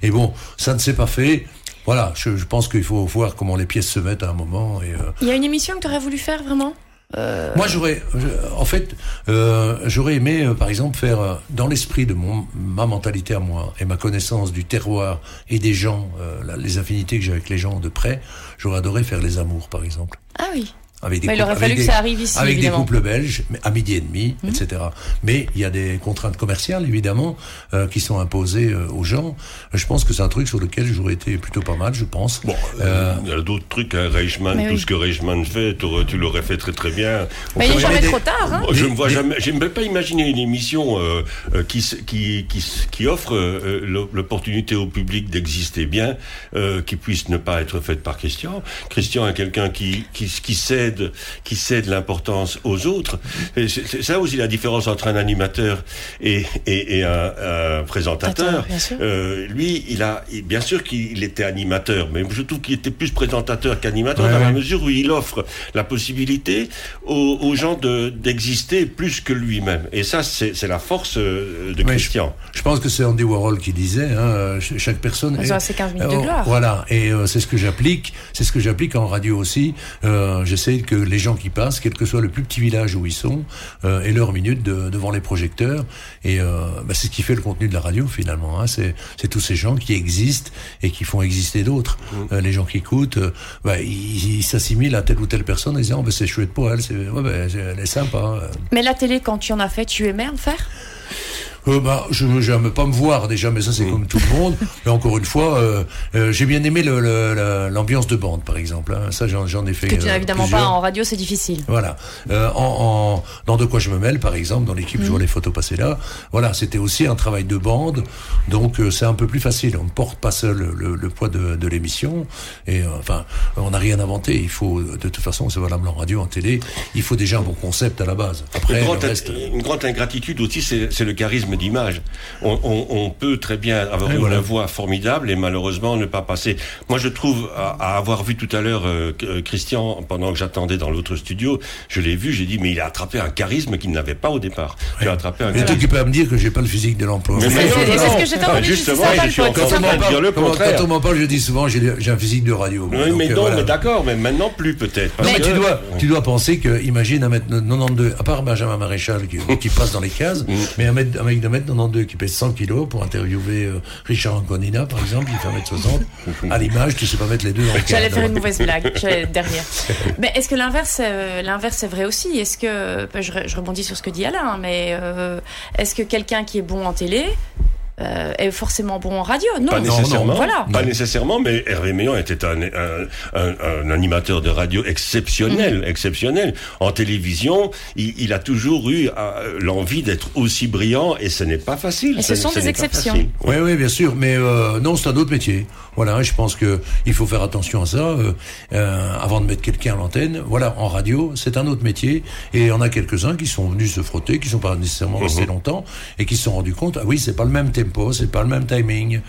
Et bon, ça ne s'est pas fait. Voilà, je, je pense qu'il faut voir comment les pièces se mettent à un moment. Et, euh, Il y a une émission que tu aurais voulu faire vraiment? Euh, Moi, j'aurais, en fait, euh, j'aurais aimé, euh, par exemple, faire euh, dans l'esprit de mon, ma mentalité à moi et ma connaissance du terroir et des gens, euh, la- les affinités que j'ai avec les gens de près, j'aurais adoré faire les amours, par exemple. Ah oui. Avec Mais il aurait fallu que des- ça arrive ici, Avec évidemment. des couples belges, mais à midi et demi, Mhm. etc. Mais il y a des contraintes commerciales, évidemment, euh, qui sont imposées euh, aux gens. Je pense que c'est un truc sur lequel j'aurais été plutôt pas mal, je pense. Bon, euh, il y a d'autres trucs, hein, Reichmann, tout oui. ce que Reichmann fait, tu l'aurais fait très très bien. On Mais il n'est jamais des- trop tard, hein je ne vois jamais, j'aime même pas imaginer une émission euh, euh, qui, qui, qui, qui offre euh, l'o- l'opportunité au public d'exister bien, euh, qui puisse ne pas être faite par Christian. Christian est quelqu'un qui, qui, qui cède, qui cède l'importance aux autres. Et C'est c'est ça aussi la différence entre un animateur et, et, et un, un présentateur. Euh, lui, il a, il- bien sûr qu'il était animateur, mais je trouve qu'il était plus présentateur qu'animateur Ouais, dans la mesure où il offre la possibilité aux, aux gens de- d'exister plus que lui-même. Et ça, c'est c'est la force euh, de Ouais, Christian. Je pense que c'est Andy Warhol qui disait, hein, ch- chaque personne. Ils est- ont assez 15 minutes de Oh, gloire. Voilà, et euh, c'est ce que j'applique, c'est ce que j'applique en radio aussi. Euh, J'essaie que les gens qui passent, quel que soit le plus petit village où ils sont, euh, aient leur minute de- devant les projecteurs. Et euh, bah, c'est ce qui fait le contenu de la radio finalement. Hein. C'est c'est tous ces gens qui existent et qui font exister d'autres. Euh, les gens qui écoutent, euh, bah, ils ils s'assimilent à telle ou telle personne en disant, oh, bah, c'est chouette pour elle, c'est ouais, bah, c'est- elle est sympa. euh. Mais la télé, quand tu en as fait, tu aimais en faire? Euh, bah, je n'aime pas me voir déjà, mais ça c'est comme tout le monde. Mais encore une fois, euh, euh, j'ai bien aimé le- le- la- l'ambiance de bande, par exemple. hein. Ça, j'en j'en ai fait. Que tu n'as euh, évidemment plusieurs. pas en radio, c'est difficile. Voilà. Euh, en, en- dans De quoi je me mêle, par exemple, dans l'équipe, je vois les photos passer là. Voilà, c'était aussi un travail de bande, donc euh, c'est un peu plus facile. On ne porte pas seul le, le poids de, de l'émission. Et euh, enfin, on n'a rien inventé. Il faut, de toute façon, c'est valable en radio, en télé. Il faut déjà un bon concept à la base. Après, Une grande, reste. une grande ingratitude aussi, c'est c'est le charisme d'image. On, on- on peut très bien avoir Ouais, une voilà. voix formidable et malheureusement ne pas passer. Moi, je trouve, à, à avoir vu tout à l'heure euh, euh, Christian pendant que j'attendais dans l'autre studio, je l'ai vu, j'ai dit, mais il a attrapé un charisme qu'il n'avait pas au départ. Il a attrapé un Mais tu charisme. peux pas me dire que j'ai pas le physique de l'emploi. Mais- mais non, non, ce que j'étais Ah, envie de dire, Justement, je suis encore en train de dire le Quand, contraire. quand on m'en parle, je dis souvent j'ai un physique de radio. Oui, Donc, mais euh, non, voilà. mais d'accord, mais maintenant plus peut-être. mais que- tu dois, tu dois penser que, imagine un mètre 92, à part Benjamin Maréchal qui, qui passe dans les cases, Mm. mais un mec, de mètre 92 qui pèse 100 kilos pour interviewer euh, Richard Anconina, par exemple, il fait 1m60. À l'image, tu sais pas mettre les deux en J'allais faire une mauvaise blague, derrière. Mais est-ce que l'inverse, euh, l'inverse est vrai aussi? Est-ce que, bah, je rebondis sur ce que dit Alain, mais euh, est-ce que quelqu'un qui est bon en télé euh, est forcément bon en radio Non, Pas nécessairement. Voilà. Pas nécessairement, mais Hervé Méon était un, un, un- un animateur de radio exceptionnel, exceptionnel. En télévision, il, il a toujours eu euh, l'envie d'être aussi brillant et ce n'est pas facile. Et ce sont des exceptions. Oui, oui, bien sûr, mais euh, non, c'est un autre métier. Voilà, je pense que il faut faire attention à ça euh, euh, avant de mettre quelqu'un à l'antenne. Voilà, en radio, c'est un autre métier, et on a quelques-uns qui sont venus se frotter, qui sont pas nécessairement restés Mhm. longtemps, et qui se sont rendus compte, ah oui, c'est pas le même tempo, c'est pas le même timing,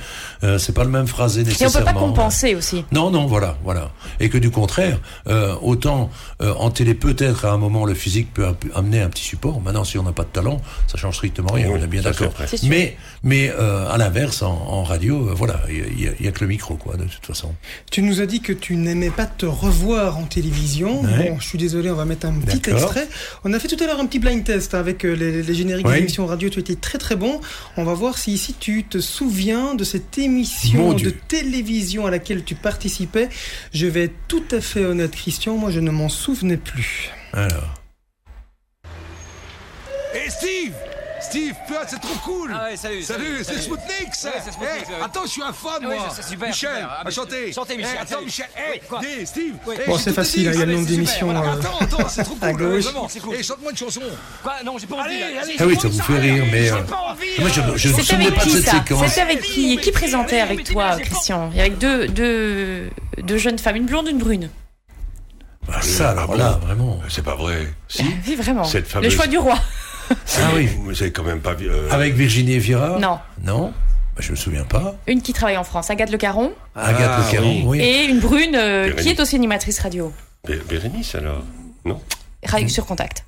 euh, c'est pas le même phrasé Et on nécessairement. peut pas compenser aussi. Non, non, voilà, voilà. Et que du contraire, euh, autant euh, en télé peut-être à un moment le physique peut amener un petit support. Maintenant, si on n'a pas de talent, ça change strictement rien. Oui, on est bien d'accord. Mais, mais euh, à l'inverse, en, en radio, euh, voilà, il y, a- il y a que le micro, quoi, de toute façon. Tu nous as dit que tu n'aimais pas te revoir en télévision. Ouais. Bon, je suis désolé, on va mettre un petit extrait. On a fait tout à l'heure un petit blind test avec les, les génériques Oui. des émissions radio. Tu étais très très bon. On va voir si ici tu te souviens de cette émission de télévision à laquelle tu participais. Je vais être tout à fait honnête, Christian. Moi, je ne m'en souvenais plus. Alors. Et Steve Steve, putain, c'est trop cool Ah ouais, salut, Salut, salut, c'est. Spoutnik, ça Eh. Attends, je suis un fan, Ah moi oui, c'est super, Michel, super. Ah, enchanté Chantez, Michel, Eh, attends. Michel Oui, quoi? Dis, Steve Oui. eh, Bon, c'est facile, hein, il y a le Ah, nom mais c'est d'émission, super, voilà. euh, Attends, attends, c'est trop cool à gauche. vraiment. C'est cool. Eh, chante-moi une chanson Quoi? Non, j'ai pas envie. Allez, là. allez, Ah oui, ça vous fait rire, mais. euh, J'ai pas envie. moi, je, ne avec pas de qui cette séquence. C'était avec qui Qui présentait avec toi, Christian Il y avait deux, deux, deux jeunes femmes, une blonde, une brune. Ah, ça, alors là, vraiment. C'est pas vrai. Si Oui, vraiment. Cette Le fameuse- choix du roi. Ah oui. Vous quand même pas vu. euh, Avec Virginie Efira Non. Non bah, Je me souviens pas. Une qui travaille en France, Agathe Le Caron, Agathe Ah, Le Caron, oui. oui. et une brune euh, qui est aussi animatrice radio. Bé- Bérénice alors? Non? Radio sur contact.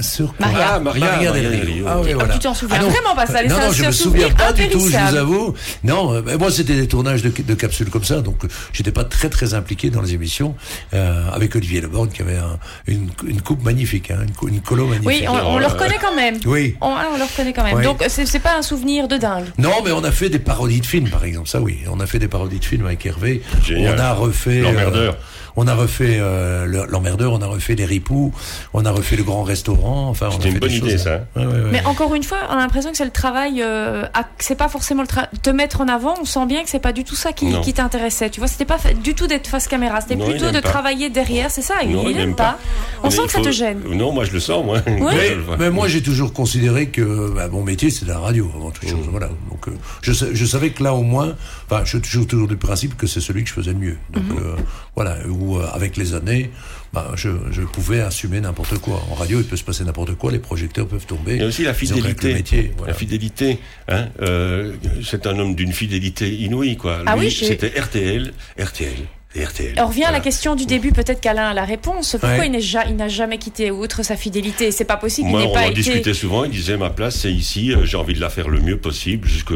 Sur Maria. Ah, Maria, Maria Del Maria Rio. Del Rio. Ah oui, Oh, voilà. tu t'en souviens Ah non. vraiment pas, ça, Non, non, je me souviens pas du tout, je vous avoue. Non, euh, ben, moi c'était des tournages de, de capsules comme ça, donc euh, j'étais pas très très impliqué dans les émissions euh, avec Olivier Leborgne qui avait un- une, une coupe magnifique, hein, une, une colo magnifique. Oui, on, on le reconnaît quand même. Oui. On, ah, on le reconnaît quand même. Oui. Donc, c'est c'est pas un souvenir de dingue. Non, mais on a fait des parodies de films, par exemple. Ça, oui. On a fait des parodies de films avec Hervé. Génial. On a refait. L'emmerdeur. euh, on a refait euh, le- l'emmerdeur. On a refait les ripoux. On a refait le grand restaurant. Enfin, on a C'était fait une des bonne choses, idée, ça. hein. Ouais, ouais, ouais. Mais encore une fois, on a l'impression que c'est le travail. Euh, c'est pas forcément le tra- te mettre en avant. On sent bien que c'est pas du tout ça qui, t'intéressait. Tu vois, c'était pas du tout d'être face caméra. C'était plutôt de pas. travailler derrière. C'est ça. Non, il, il aime pas. pas. On Mais sent que ça te gêne. Non, moi je le sens, moi. Mais, mais moi, j'ai toujours considéré que bah, mon métier, c'est la radio, avant toute Mmh. chose. Voilà. Donc, euh, je savais que là, au moins, enfin, je suis toujours, toujours du principe que c'est celui que je faisais le mieux. Donc, Mmh. euh, voilà. Où, euh, avec les années, bah, je, je pouvais assumer n'importe quoi. En radio, il peut se passer n'importe quoi. Les projecteurs peuvent tomber. Il y a aussi la fidélité. métier. voilà. La fidélité. Hein, euh, c'est un homme d'une fidélité inouïe, quoi. Ah Lui, oui, c'était RTL, RTL RTL. On revient à la question du début, peut-être qu'Alain a la réponse. Pourquoi Ouais. il n'est ja- il n'a jamais quitté outre sa fidélité? C'est pas possible, Moi, il on pas en été... discutait souvent. Il disait ma place, c'est ici. euh, J'ai envie de la faire le mieux possible jusque-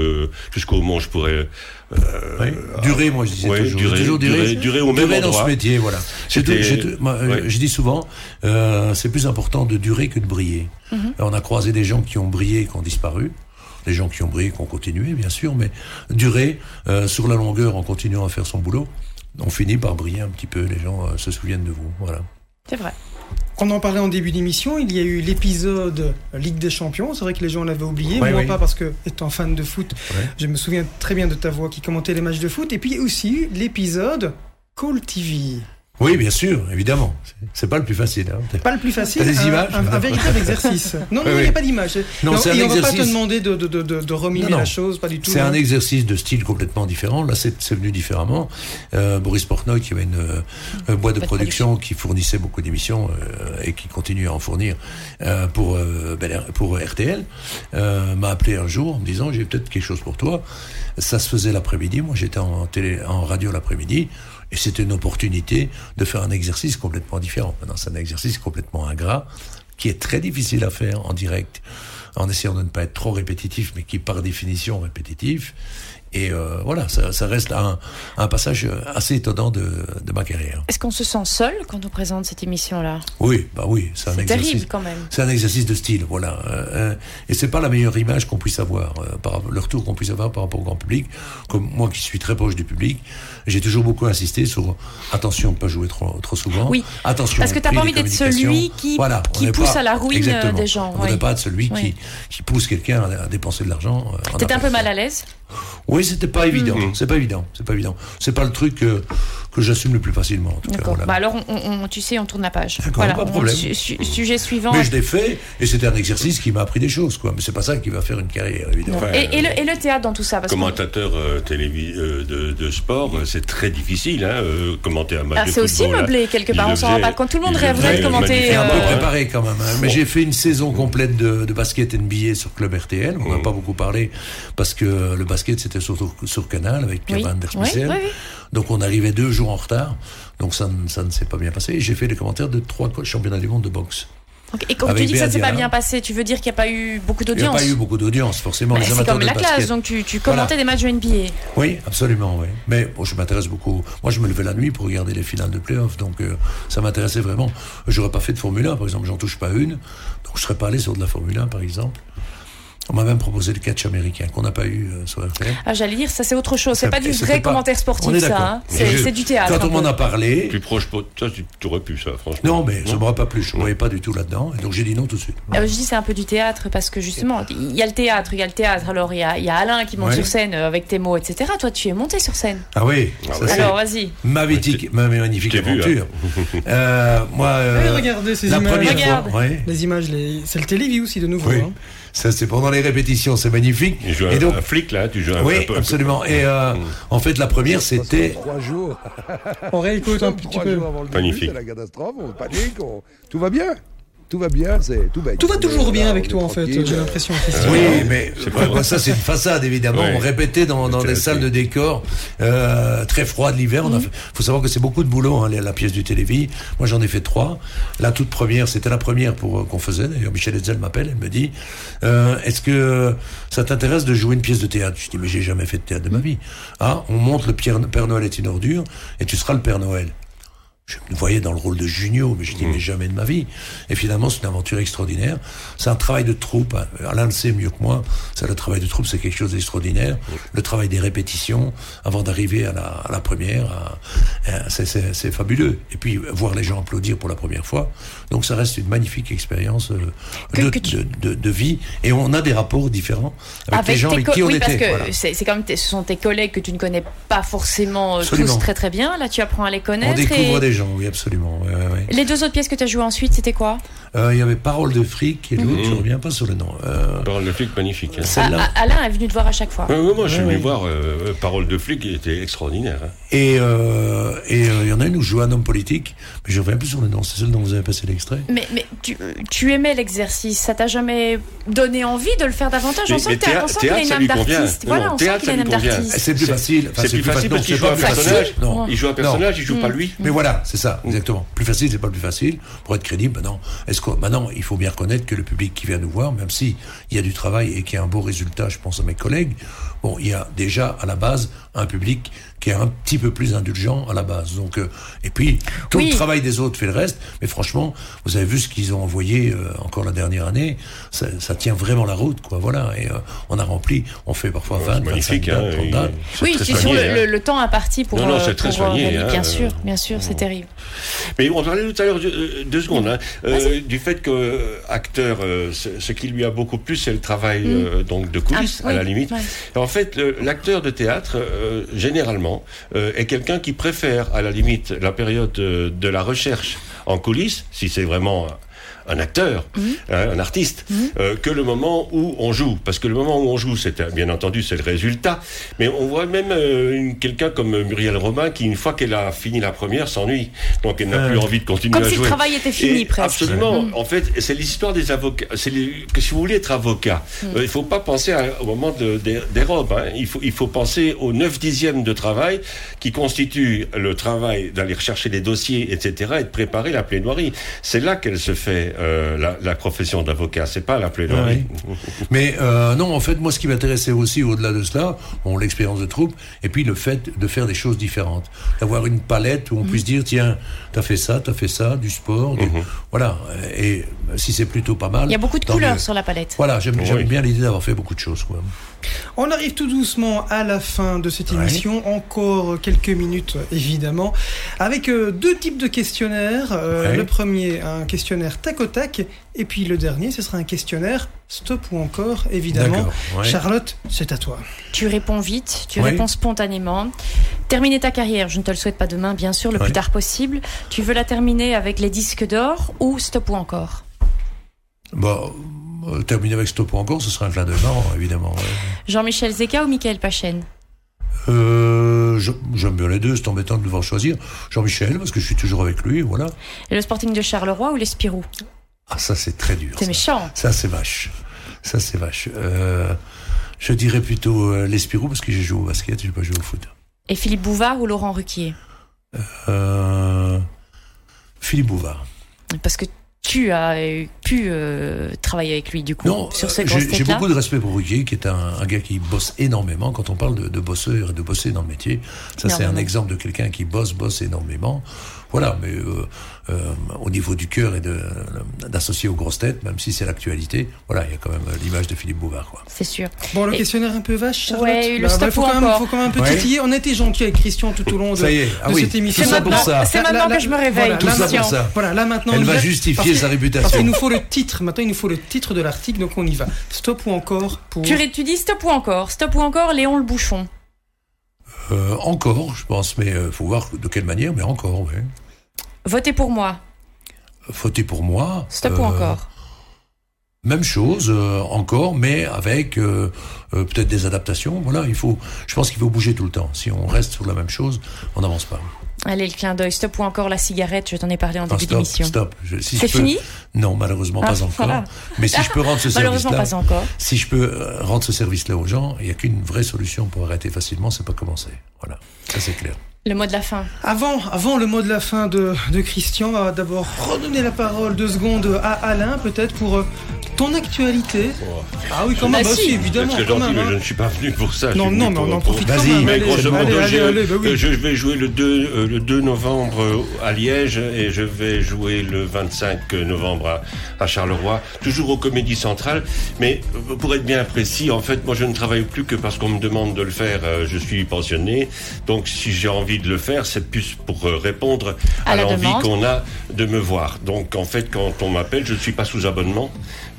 jusqu'au moment où je pourrais. euh, Durer, moi je disais ouais, toujours. durer, toujours durer, durer, durer au même durer dans endroit. ce métier, voilà. C'était- j'ai moi, euh, ouais. Je dis souvent, euh, c'est plus important de durer que de briller. Mhm. On a croisé des gens qui ont brillé et qui ont disparu. Des gens qui ont brillé, qui ont continué, bien sûr, mais durer euh, sur la longueur en continuant à faire son boulot, on finit par briller un petit peu. Les gens euh, se souviennent de vous, voilà. C'est vrai. On en parlait en début d'émission, il y a eu l'épisode Ligue des Champions, c'est vrai que les gens l'avaient oublié, Ouais, moi oui. pas parce que étant fan de foot, Ouais. je me souviens très bien de ta voix qui commentait les matchs de foot, et puis aussi l'épisode Call TV. Oui, bien sûr, évidemment. C'est- pas le plus facile. Hein. Pas le plus facile, des un, images un- un véritable exercice. Non, non, Oui, il n'y a pas d'image. Non, c'est un on va pas te exercice. demander de, de, de, de, de remimer Non, non. la chose, pas du tout. C'est un exercice de style complètement différent. Là, c'est c'est venu différemment. Euh, Boris Portnoy, qui avait une euh, boîte de production qui fournissait beaucoup d'émissions euh, et qui continue à en fournir euh, pour, euh, pour RTL, euh, m'a appelé un jour en me disant j'ai peut-être quelque chose pour toi. Ça se faisait l'après-midi. Moi, j'étais en, télé, en radio l'après-midi. Et c'était une opportunité de faire un exercice complètement différent. Maintenant, c'est un exercice complètement ingrat, qui est très difficile à faire en direct, en essayant de ne pas être trop répétitif, mais qui est par définition répétitif. Et euh, voilà, ça, ça reste un, un passage assez étonnant de, de ma carrière. Est-ce qu'on se sent seul quand on présente cette émission-là? Oui, bah oui, c'est un C'est exercice. terrible quand même. C'est un exercice de style, voilà. Euh, euh, et c'est pas la meilleure image qu'on puisse avoir, euh, par le retour qu'on puisse avoir par rapport au grand public. Comme moi qui suis très proche du public, j'ai toujours beaucoup insisté sur attention de pas jouer trop, trop souvent. Oui, attention. parce que t'as prix pas envie d'être celui qui- Voilà, qui n'est pousse pas- à la ruine, Exactement. des gens, On ne oui. voudrait pas être celui Oui. qui, qui pousse quelqu'un à, à dépenser de l'argent. euh, T'étais un peu mal à l'aise? Oui, c'était pas évident. Mhm. C'est pas évident. C'est pas évident. C'est pas le truc que, que j'assume le plus facilement. En tout cas, D'accord. voilà. Bah alors, on, on- tu sais, on tourne la page. D'accord, Voilà, pas de problème. su- su- sujet suivant. Mais je l'ai fait et c'était un exercice qui m'a appris des choses, quoi. Mais c'est pas ça qui va faire une carrière, évidemment. Et, et le, et le théâtre dans tout ça parce Commentateur euh, télévi- euh, de, de sport, euh, c'est très difficile, hein, euh, commenter un match Ah, de c'est aussi là. meublé quelque Il part, on s'en rend pas compte. Tout le monde rêverait de commenter, C'est un peu hein. préparé quand même. hein. Mais j'ai fait une saison complète de, de basket NBA sur Club RTL. On n'a Mm. pas beaucoup parlé parce que le basket c'était surtout sur Canal avec Pierre Oui. Van Der Oui, Spiegel. oui, oui. Donc on arrivait deux jours en retard. Donc ça, ne- ça ne s'est pas bien passé. Et j'ai fait les commentaires de trois championnats du monde de boxe. Et quand Avec tu dis que ça ne s'est pas bien passé, tu veux dire qu'il n'y a pas eu beaucoup Il n'y a d'audience pas eu beaucoup d'audience, forcément. Bah, les C'est comme la basket. classe, donc tu, tu Voilà. commentais des matchs de NBA. Oui, absolument, oui. Mais bon, je m'intéresse beaucoup. Moi, je me levais la nuit pour regarder les finales de playoffs, donc euh, ça m'intéressait vraiment. J'aurais pas fait de Formule 1, par exemple, j'en touche pas une, donc je serais pas allé sur de la Formule 1, par exemple. On m'a même proposé le catch américain qu'on n'a pas eu euh, sur RTL. Ah, J'allais dire, ça c'est autre chose. C'est Ça- pas du vrai pas- commentaire sportif, ça. hein. C'est du théâtre. Quand on m'en a parlé. Plus proche, toi, tu aurais pu ça, franchement. Non, mais ça m'aurait pas plu. Je ne voyais pas du tout là-dedans. Et donc j'ai dit non tout de suite. Euh, je dis c'est un peu du théâtre parce que justement il y a le théâtre, il y a le théâtre. Alors il y a, il y a Alain qui monte Ouais. sur scène euh, avec tes mots, etc. Toi tu es monté sur scène. Ah oui. Ah ça, Alors vas-y. Ma, ma magnifique aventure. Euh, moi, euh, regardez ces la images. première Regarde. fois, ouais. Les images, les... c'est le téléview aussi de nouveau. Oui. hein. Ça, c'est pendant les répétitions, c'est magnifique. Tu joues Et un, donc, un flic, là, tu joues un, oui, un peu. absolument. Et euh, en fait, la première, c'était. Trois jours. On réécoute un petit peu. Magnifique. c'est la catastrophe, on panique, on- tout va bien. Tout va bien, c'est tout bête. Tout va toujours bien avec toi en fait, j'ai l'impression. Oui, mais ça c'est une façade évidemment. Ouais. On répétait dans, dans des salles de décor euh, très froides l'hiver. On a fait- faut savoir que c'est beaucoup de boulot hein, la, la pièce du Télévis. Moi j'en ai fait trois. La toute première, c'était la première pour euh, qu'on faisait. D'ailleurs Michel Hetzel m'appelle, elle me dit euh, Est-ce que ça t'intéresse de jouer une pièce de théâtre? Je dis mais j'ai jamais fait de théâtre de ma vie. Ah, on monte le Pierre- Père Noël est une ordure et tu seras le Père Noël. Je me voyais dans le rôle de Junio, mais je dis, mais jamais de ma vie. Et finalement, c'est une aventure extraordinaire. C'est un travail de troupe. Alain le sait mieux que moi. Ça, le travail de troupe, c'est quelque chose d'extraordinaire. Le travail des répétitions, avant d'arriver à la, à la première, c'est- fabuleux. Et puis, voir les gens applaudir pour la première fois. Donc, ça reste une magnifique expérience euh, de, que tu- de, de- de vie. Et on a des rapports différents avec, les gens avec qui on oui, était. parce que Voilà. c'est comme tes- ce sont tes collègues que tu ne connais pas forcément euh, Absolument. tous très très bien. Là, tu apprends à les On connaître. découvre et- des gens, oui, absolument. Les deux autres pièces que tu as jouées ensuite, c'était quoi? Euh, Il y avait Parole de fric et l'autre, Mhm. je ne reviens pas sur le nom. Euh, Parole de flic magnifique. hein. Celle-là. Ah, Alain est venu te voir à chaque fois. Ouais, ouais, moi, je suis Ouais, venu voir euh, Parole de flic, il était extraordinaire. hein. Et euh, et euh, il y en a une où je joue un homme politique, mais je ne reviens plus sur le nom. C'est celle dont vous avez passé l'extrait. Mais, mais tu, tu aimais l'exercice, ça t'a jamais donné envie de le faire davantage? On Mais- sent mais que t'as- théâtre- on sent qu'il a une âme d'artiste. Non, Voilà, non, on sent qu'il a une âme d'artiste. C'est plus facile. C'est plus facile parce qu'il joue un personnage. Non. Il joue un personnage, il joue pas lui. Mais voilà, c'est ça, exactement. Plus facile, c'est pas le plus facile. Pour être crédible, maintenant, maintenant, il faut bien reconnaître que le public qui vient nous voir, même si il y a du travail et qu'il y a un beau résultat, je pense à mes collègues, bon, il y a déjà à la base un public qui est un petit peu plus indulgent à la base. Donc, euh, et puis tout Oui. le travail des autres fait le reste. Mais franchement, vous avez vu ce qu'ils ont envoyé euh, encore la dernière année, ça, ça tient vraiment la route, quoi. Voilà. Et euh, on a rempli, on fait parfois 20, 25 magnifique, dates, hein, 30 et- dates. c'est Oui, c'est sur soigné, le, hein. le- le temps imparti pour. Non, non, c'est très pour, euh, soigné, hein, bien euh, sûr, bien sûr, c'est terrible. Mais on parlait tout à l'heure, euh, deux secondes, hein, euh, du fait que acteur, euh, ce, ce qui lui a beaucoup plu, c'est le travail euh, donc de coulisses, Ah, à la limite. ouais. Fait, le- l'acteur de théâtre, euh, généralement, euh, est quelqu'un qui préfère, à la limite, la période euh, de la recherche en coulisses, si c'est vraiment un acteur, hein, un artiste, euh, que le moment où on joue. Parce que le moment où on joue, c'est euh, bien entendu, c'est le résultat. Mais on voit même euh, quelqu'un comme Muriel Robin qui, une fois qu'elle a fini la première, s'ennuie. Donc elle n'a plus envie de continuer Comme à si le travail était fini, Et presque. Absolument. Mm. En fait, c'est l'histoire des avocats. C'est les- que si vous voulez être avocat, il faut pas penser à- au moment de- des, des robes. hein. Il faut il faut penser aux 9 dixièmes de travail qui constitue le travail d'aller rechercher les dossiers, etc., et de préparer la plaidoirie. C'est là qu'elle se fait euh, la, la profession d'avocat. C'est pas la plaidoirie. Mais euh, non, en fait, moi, ce qui m'intéressait aussi au-delà de cela, bon, l'expérience de troupe, et puis le fait de faire des choses différentes, d'avoir une palette où on puisse dire, tiens, t'as fait ça, t'as fait ça, du sport, du- voilà. Et si c'est plutôt pas mal. Il y a beaucoup de couleurs sur la palette. Voilà, j'aime Oui. bien l'idée d'avoir fait beaucoup de choses, quoi. On arrive tout doucement à la fin de cette émission, encore quelques minutes évidemment, avec euh, deux types de questionnaires. Euh, Ouais. Le premier, un questionnaire tac au tac, et puis le dernier, ce sera un questionnaire stop ou encore, évidemment. Ouais. Charlotte, c'est à toi. Tu réponds vite, tu réponds spontanément. Terminer ta carrière, je ne te le souhaite pas demain, bien sûr, le Ouais. plus tard possible. Tu veux la terminer avec les disques d'or ou stop ou encore? Bon, euh, terminer avec Stop encore, ce sera un clin d'œil marrant, évidemment. Jean-Michel Zeka ou Michael Pachen? Euh, je- J'aime bien les deux, c'est embêtant de devoir choisir. Jean-Michel, parce que je suis toujours avec lui, voilà. Et le Sporting de Charleroi ou les Spirou? Ah, ça, c'est très dur. C'est méchant. Ça, c'est vache. Ça, c'est vache. Euh, je dirais plutôt euh, l'Espirou, parce que j'ai joué au basket, j'ai pas joué au foot. Et Philippe Bouvard ou Laurent Ruquier? Euh, Philippe Bouvard. Parce que tu as pu euh, travailler avec lui, du coup, Non, sur euh, grosses j'ai beaucoup de respect pour Ruquier, qui est un, un gars qui bosse énormément. Quand on parle de, de bosseur et de bosser dans le métier, ça c'est un exemple de quelqu'un qui bosse, bosse énormément. Voilà, mais euh, euh, au niveau du cœur et de d'associer aux grosses têtes, même si c'est l'actualité, voilà, il y a quand même euh, l'image de Philippe Bouvard. Quoi. C'est sûr. Bon, le Et- questionnaire un peu vache, Charlotte Ouais, le Bah, stop bah, faut ou quand même, faut quand même un peu Ouais. titiller. On a été gentil avec Christian tout au long de, Ça y est, ah de oui, cette émission. C'est maintenant que je me réveille, Voilà, Tout là, ça pour ça. Voilà, là maintenant. Elle va justifier sa réputation. Parce qu'il nous faut le titre. Maintenant, il nous faut le titre de l'article, donc on y va. Stop ou encore pour. Tu dis stop ou encore? Stop ou encore, Léon le bouchon? Euh, encore, je pense, mais il faut voir de quelle manière, mais encore, oui. Votez pour moi. Voter pour moi. Stop ou euh, encore? Même chose euh, encore, mais avec euh, euh, peut-être des adaptations. Voilà, il faut. Je pense qu'il faut bouger tout le temps. Si on reste sur la même chose, on n'avance pas. Allez, le clin d'œil. Stop ou encore la cigarette, je t'en ai parlé en Non, début stop, d'émission. stop. Je- si C'est je peux- fini? Non, malheureusement Ah, pas encore. voilà. Mais si je peux rendre ce Malheureusement service-là, pas encore. si je peux euh, rendre ce service-là aux gens, il n'y a qu'une vraie solution pour arrêter facilement, c'est pas commencer. Voilà, ça c'est clair. Le mot de la fin. Avant, avant le mot de la fin de, de Christian, on va d'abord redonner la parole deux secondes à Alain, peut-être pour euh, ton actualité. Ah oui, quand même, bah, si, évidemment. C'est gentil, même, mais hein. je ne suis pas venu pour ça. Non, je non, mais on en profite quand Vas-y, même. Mais grosso allez, modo, allez, j'ai- allez, bah oui. euh, je vais jouer le 2, euh, le 2 novembre euh, à Liège et je vais jouer le 25 novembre à, à Charleroi, toujours au Comédie Centrale. Mais pour être bien précis, en fait, moi je ne travaille plus que parce qu'on me demande de le faire. Je suis pensionné, donc si j'ai envie de le faire, c'est plus pour répondre À l'envie qu'on a de me voir. Donc en fait, quand on m'appelle, je ne suis pas sous abonnement.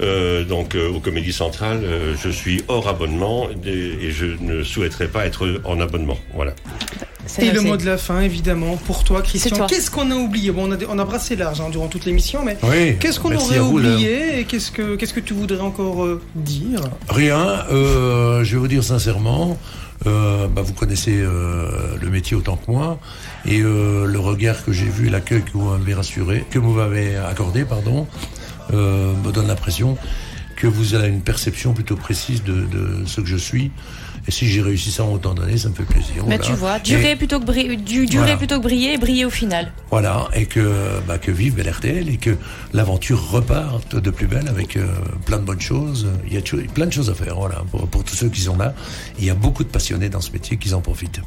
Euh, donc euh, au Comédie Centrale, euh, je suis hors abonnement et, et je ne souhaiterais pas être en abonnement. Voilà. C'est Et le mot de la fin, évidemment, pour toi, Christian. Qu'est-ce qu'on a oublié? Bon, on a, on a brassé large hein, durant toute l'émission, mais Oui, qu'est-ce qu'on aurait oublié? Et qu'est-ce que, qu'est-ce que tu voudrais encore euh, dire? Rien, euh, je vais vous dire sincèrement, euh, bah, vous connaissez euh, le métier autant que moi, et euh, le regard que j'ai vu, l'accueil que vous m'avez rassuré, que vous m'avez accordé, pardon, euh, me donne l'impression que vous avez une perception plutôt précise de, de ce que je suis. Et si j'ai réussi ça en autant d'années, ça me fait plaisir. Mais voilà. tu vois, Et- durer plutôt que briller, du, durer Voilà. plutôt que briller et briller au final. Voilà, et que, bah, que vive Bel RTL et que l'aventure reparte de plus belle avec euh, plein de bonnes choses. Il y a plein de choses à faire, voilà, pour, pour tous ceux qui sont là. Il y a beaucoup de passionnés dans ce métier qui en profitent.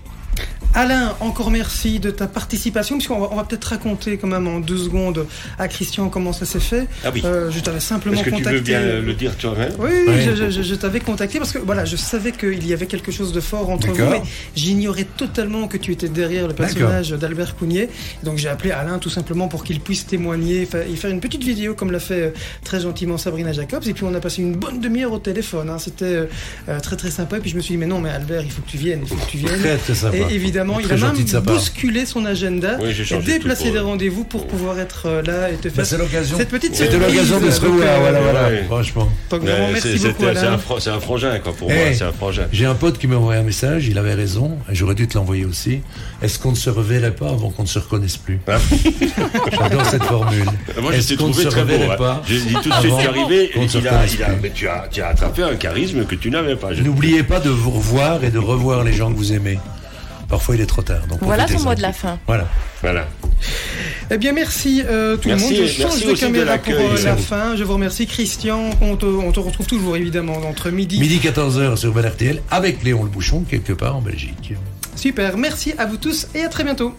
Alain, encore merci de ta participation, puisqu'on va, on va peut-être raconter quand même en deux secondes à Christian comment ça s'est fait. Ah oui. Euh, je t'avais simplement que tu contacté. veux bien le dire toi-même Oui, oui, je, je- je- je t'avais contacté parce que voilà, je savais qu'il y avait quelque chose de fort entre vous, mais j'ignorais totalement que tu étais derrière le personnage d'Albert Cougnier. Donc j'ai appelé Alain tout simplement pour qu'il puisse témoigner et faire une petite vidéo comme l'a fait euh, très gentiment Sabrina Jacobs. Et puis on a passé une bonne demi-heure au téléphone. hein. C'était euh, euh, très très sympa. Et puis je me suis dit mais non, mais Albert, il faut que tu viennes, il faut que tu viennes. Très, très sympa. Et évidemment, il Très a même bousculé son agenda Oui, j'ai et déplacé des rendez-vous pour pouvoir être euh, là et te faire Bah, l'occasion. cette petite C'était surprise. l'occasion de se revoir, euh, voilà, voilà, franchement. C'est- beaucoup c'était- C'est Alain. un, frangin, quoi, pour Eh, moi. C'est un frangin. J'ai un pote qui m'a envoyé un message, il avait raison, et j'aurais dû te l'envoyer aussi. Est-ce qu'on ne se reverrait pas avant qu'on ne se reconnaisse plus Ah. J'adore cette formule. Moi, je Est-ce t'ai qu'on ne trouvé se très beau. reverrait hein. pas J'ai dit tout de suite, avant tu es arrivé, il il tu as, attrapé un charisme que tu n'avais pas. Je- N'oubliez pas de vous revoir et de revoir les gens que vous aimez. Parfois, il est trop tard. Donc Voilà ton profitez-en. mot de la fin. Voilà. Voilà. Eh bien, merci euh, tout Merci, le monde. Je change de caméra pour euh, la fin. Je vous remercie, Christian. On te, on te retrouve toujours, évidemment, entre midi. Midi 14h sur Bel RTL avec Léon Le Bouchon, quelque part en Belgique. Super. Merci à vous tous et à très bientôt.